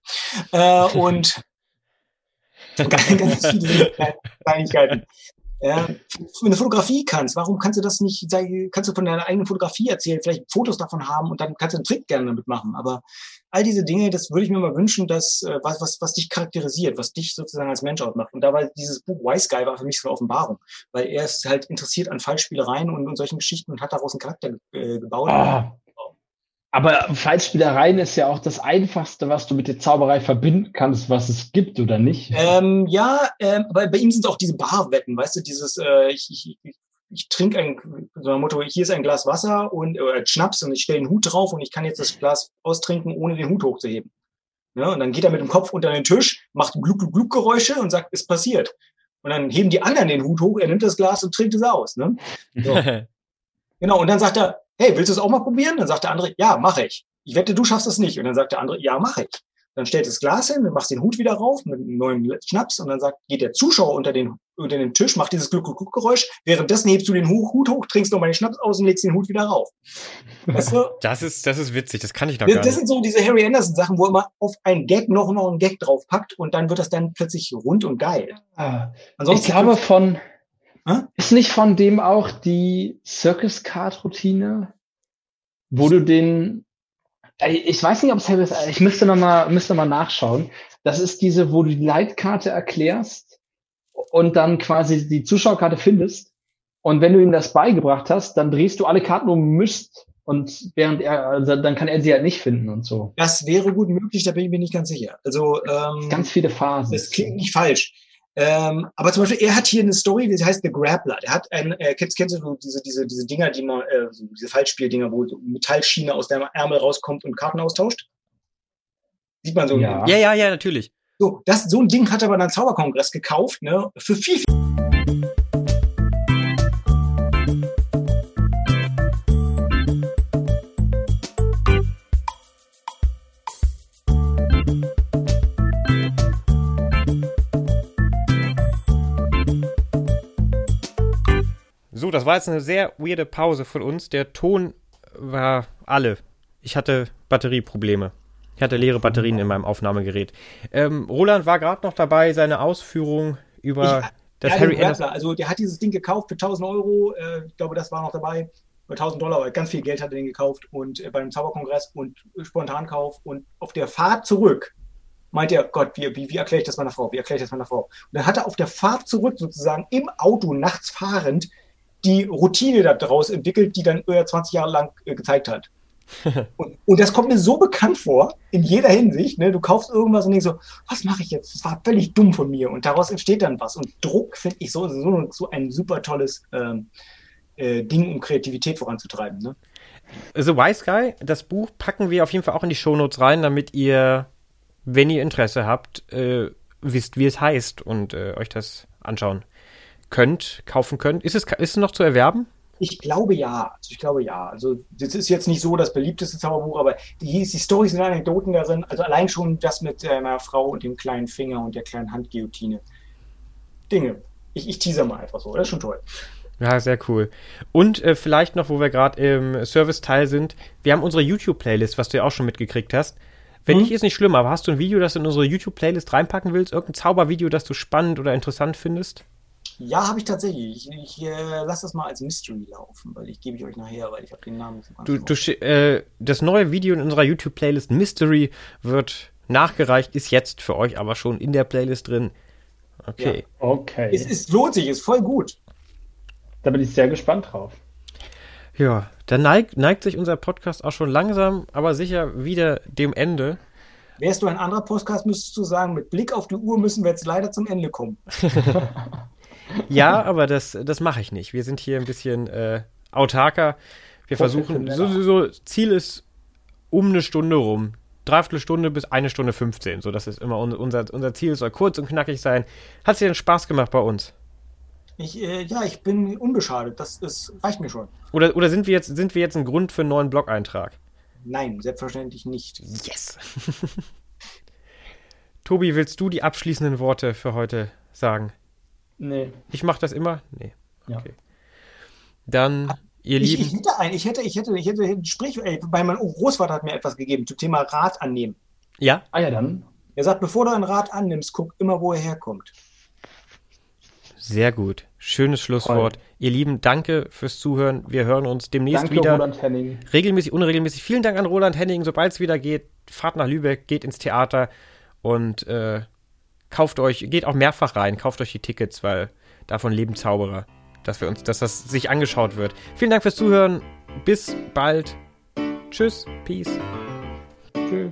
[SPEAKER 1] Äh, und ganz, ganz viele Kleinigkeiten. Ja, wenn du eine Fotografie kannst, warum kannst du das nicht, kannst du von deiner eigenen Fotografie erzählen, vielleicht Fotos davon haben und dann kannst du einen Trick gerne damit machen. Aber all diese Dinge, das würde ich mir mal wünschen, dass äh, was, was, was dich charakterisiert, was dich sozusagen als Mensch ausmacht. Und da war dieses Buch Wise Guy war für mich so eine Offenbarung, weil er ist halt interessiert an Fallspielereien und, und solchen Geschichten und hat daraus einen Charakter äh, gebaut. Ah,
[SPEAKER 3] aber Fallspielereien ist ja auch das Einfachste, was du mit der Zauberei verbinden kannst, was es gibt, oder nicht?
[SPEAKER 1] Ähm, ja, ähm, aber bei ihm sind es auch diese Barwetten, weißt du, dieses, äh, ich, ich, ich, ich trinke ein, so ein Motto, hier ist ein Glas Wasser und äh, Schnaps und ich stelle den Hut drauf und ich kann jetzt das Glas austrinken, ohne den Hut hochzuheben. Ja, und dann geht er mit dem Kopf unter den Tisch, macht Gluck, Gluck, Gluck Geräusche und sagt, ist passiert. Und dann heben die anderen den Hut hoch, er nimmt das Glas und trinkt es aus. Ne? So. genau, und dann sagt er, hey, willst du es auch mal probieren? Dann sagt der andere, ja, mache ich. Ich wette, du schaffst es nicht. Und dann sagt der andere, ja, mache ich. Dann stellt das Glas hin, dann machst den Hut wieder rauf mit einem neuen Schnaps und dann sagt, geht der Zuschauer unter den, unter den Tisch, macht dieses Gluck-Gluck-Geräusch. Währenddessen hebst du den Hut hoch, trinkst nochmal den Schnaps aus und legst den Hut wieder rauf.
[SPEAKER 2] Weißt du? Das ist, das ist witzig, das kann ich noch
[SPEAKER 1] das,
[SPEAKER 2] gar
[SPEAKER 1] nicht. Das sind so diese Harry Anderson Sachen, wo er immer auf einen Gag noch, noch einen Gag draufpackt und dann wird das dann plötzlich rund und geil.
[SPEAKER 3] Ah, Ansonsten ich glaube von, hm? Ist nicht von dem auch die Circus Card Routine, wo du den, ich weiß nicht, ob es ich müsste noch mal, müsste mal nachschauen. Das ist diese, wo du die Leitkarte erklärst und dann quasi die Zuschauerkarte findest. Und wenn du ihm das beigebracht hast, dann drehst du alle Karten um müsst und während er, also dann kann er sie halt nicht finden und so.
[SPEAKER 1] Das wäre gut möglich, da bin ich mir nicht ganz sicher. Also ähm,
[SPEAKER 3] ganz viele Phasen.
[SPEAKER 1] Das klingt nicht falsch. Ähm, aber zum Beispiel, er hat hier eine Story, die heißt The Grappler. Der hat ein, äh, kennst, kennst du diese, diese, diese Dinger, die man, äh, so diese Fallspieldinger, wo so Metallschiene aus dem Ärmel rauskommt und Karten austauscht? Sieht man so.
[SPEAKER 2] Ja, ja, ja, ja, natürlich.
[SPEAKER 1] So, das, so ein Ding hat er bei einem Zauberkongress gekauft, ne, für viel, viel
[SPEAKER 2] das war jetzt eine sehr weirde Pause von uns. Der Ton war alle. Ich hatte Batterieprobleme. Ich hatte leere Batterien in meinem Aufnahmegerät. Ähm, Roland war gerade noch dabei, seine Ausführungen über ich, das
[SPEAKER 1] ja, Harry Anderson. Also der hat dieses Ding gekauft für 1000 Euro. Äh, ich glaube, das war noch dabei. Für 1000 Dollar, ganz viel Geld hat er den gekauft und äh, beim Zauberkongress und Spontankauf und auf der Fahrt zurück meint er, Gott, wie, wie, wie erkläre ich das meiner Frau? Wie erkläre ich das meiner Frau? Und dann hat er auf der Fahrt zurück sozusagen im Auto nachts fahrend die Routine daraus entwickelt, die dann über 20 Jahre lang äh, gezeigt hat. und, und, das kommt mir so bekannt vor, in jeder Hinsicht. Ne? Du kaufst irgendwas und denkst so, was mache ich jetzt? Das war völlig dumm von mir. Und daraus entsteht dann was. Und Druck finde ich so, so, so ein super tolles ähm, äh, Ding, um Kreativität voranzutreiben. Ne?
[SPEAKER 2] The Wise Guy, das Buch packen wir auf jeden Fall auch in die Shownotes rein, damit ihr, wenn ihr Interesse habt, äh, wisst, wie es heißt und äh, euch das anschauen könnt, kaufen könnt. Ist es, ist es noch zu erwerben?
[SPEAKER 1] Ich glaube ja. Also ich glaube ja. Also das ist jetzt nicht so das beliebteste Zauberbuch, aber die, die Storys sind Anekdoten darin. Also allein schon das mit äh, meiner Frau und dem kleinen Finger und der kleinen Handguillotine. Dinge. Ich, ich teaser mal einfach so. Das ist schon toll.
[SPEAKER 2] Ja, sehr cool. Und äh, vielleicht noch, wo wir gerade im Service-Teil sind, wir haben unsere YouTube-Playlist, was du ja auch schon mitgekriegt hast. Wenn hm? nicht, ist nicht schlimm, aber hast du ein Video, das du in unsere YouTube-Playlist reinpacken willst? Irgendein Zaubervideo, das du spannend oder interessant findest?
[SPEAKER 1] Ja, habe ich tatsächlich. Ich, ich äh, lasse das mal als Mystery laufen, weil ich gebe ich euch nachher, weil ich habe den Namen nicht
[SPEAKER 2] du, du äh, Das neue Video in unserer YouTube-Playlist Mystery wird nachgereicht, ist jetzt für euch aber schon in der Playlist drin. Okay.
[SPEAKER 3] Ja. Okay.
[SPEAKER 1] Es, es lohnt sich, ist voll gut.
[SPEAKER 3] Da bin ich sehr gespannt drauf.
[SPEAKER 2] Ja, da neigt, neigt sich unser Podcast auch schon langsam, aber sicher wieder dem Ende.
[SPEAKER 1] Wärst du ein anderer Podcast, müsstest du sagen, mit Blick auf die Uhr müssen wir jetzt leider zum Ende kommen.
[SPEAKER 2] ja, aber das, das mache ich nicht. Wir sind hier ein bisschen äh, autarker. Wir versuchen, so, so, Ziel ist um eine Stunde rum. Dreiviertel Stunde bis eine Stunde 15. So, das ist immer unser, unser Ziel, soll kurz und knackig sein. Hat es dir denn Spaß gemacht bei uns?
[SPEAKER 1] Ich, äh, ja, ich bin unbeschadet. Das, das reicht mir schon.
[SPEAKER 2] Oder, oder sind, wir jetzt, sind wir jetzt ein Grund für einen neuen Blog-Eintrag?
[SPEAKER 1] Nein, selbstverständlich nicht.
[SPEAKER 2] Yes! Tobi, willst du die abschließenden Worte für heute sagen?
[SPEAKER 3] Nee.
[SPEAKER 2] Ich mache das immer? Nee.
[SPEAKER 3] Okay. Ja.
[SPEAKER 2] Dann, ihr
[SPEAKER 1] ich,
[SPEAKER 2] Lieben.
[SPEAKER 1] Ich hätte ein, ich hätte, ich hätte, ich hätte, sprich, ey, bei meinem Großvater hat mir etwas gegeben zum Thema Rat annehmen.
[SPEAKER 2] Ja?
[SPEAKER 3] Ah ja, dann.
[SPEAKER 1] Er sagt, bevor du ein Rad annimmst, guck immer, wo er herkommt.
[SPEAKER 2] Sehr gut. Schönes Schlusswort. Toll. Ihr Lieben, danke fürs Zuhören. Wir hören uns demnächst danke, wieder. Roland Henning. Regelmäßig, unregelmäßig. Vielen Dank an Roland Henning. Sobald es wieder geht, fahrt nach Lübeck, geht ins Theater und äh, kauft euch, geht auch mehrfach rein, kauft euch die Tickets, weil davon leben Zauberer, dass wir uns, dass das sich angeschaut wird. Vielen Dank fürs Zuhören. Bis bald. Tschüss. Peace. Tschüss.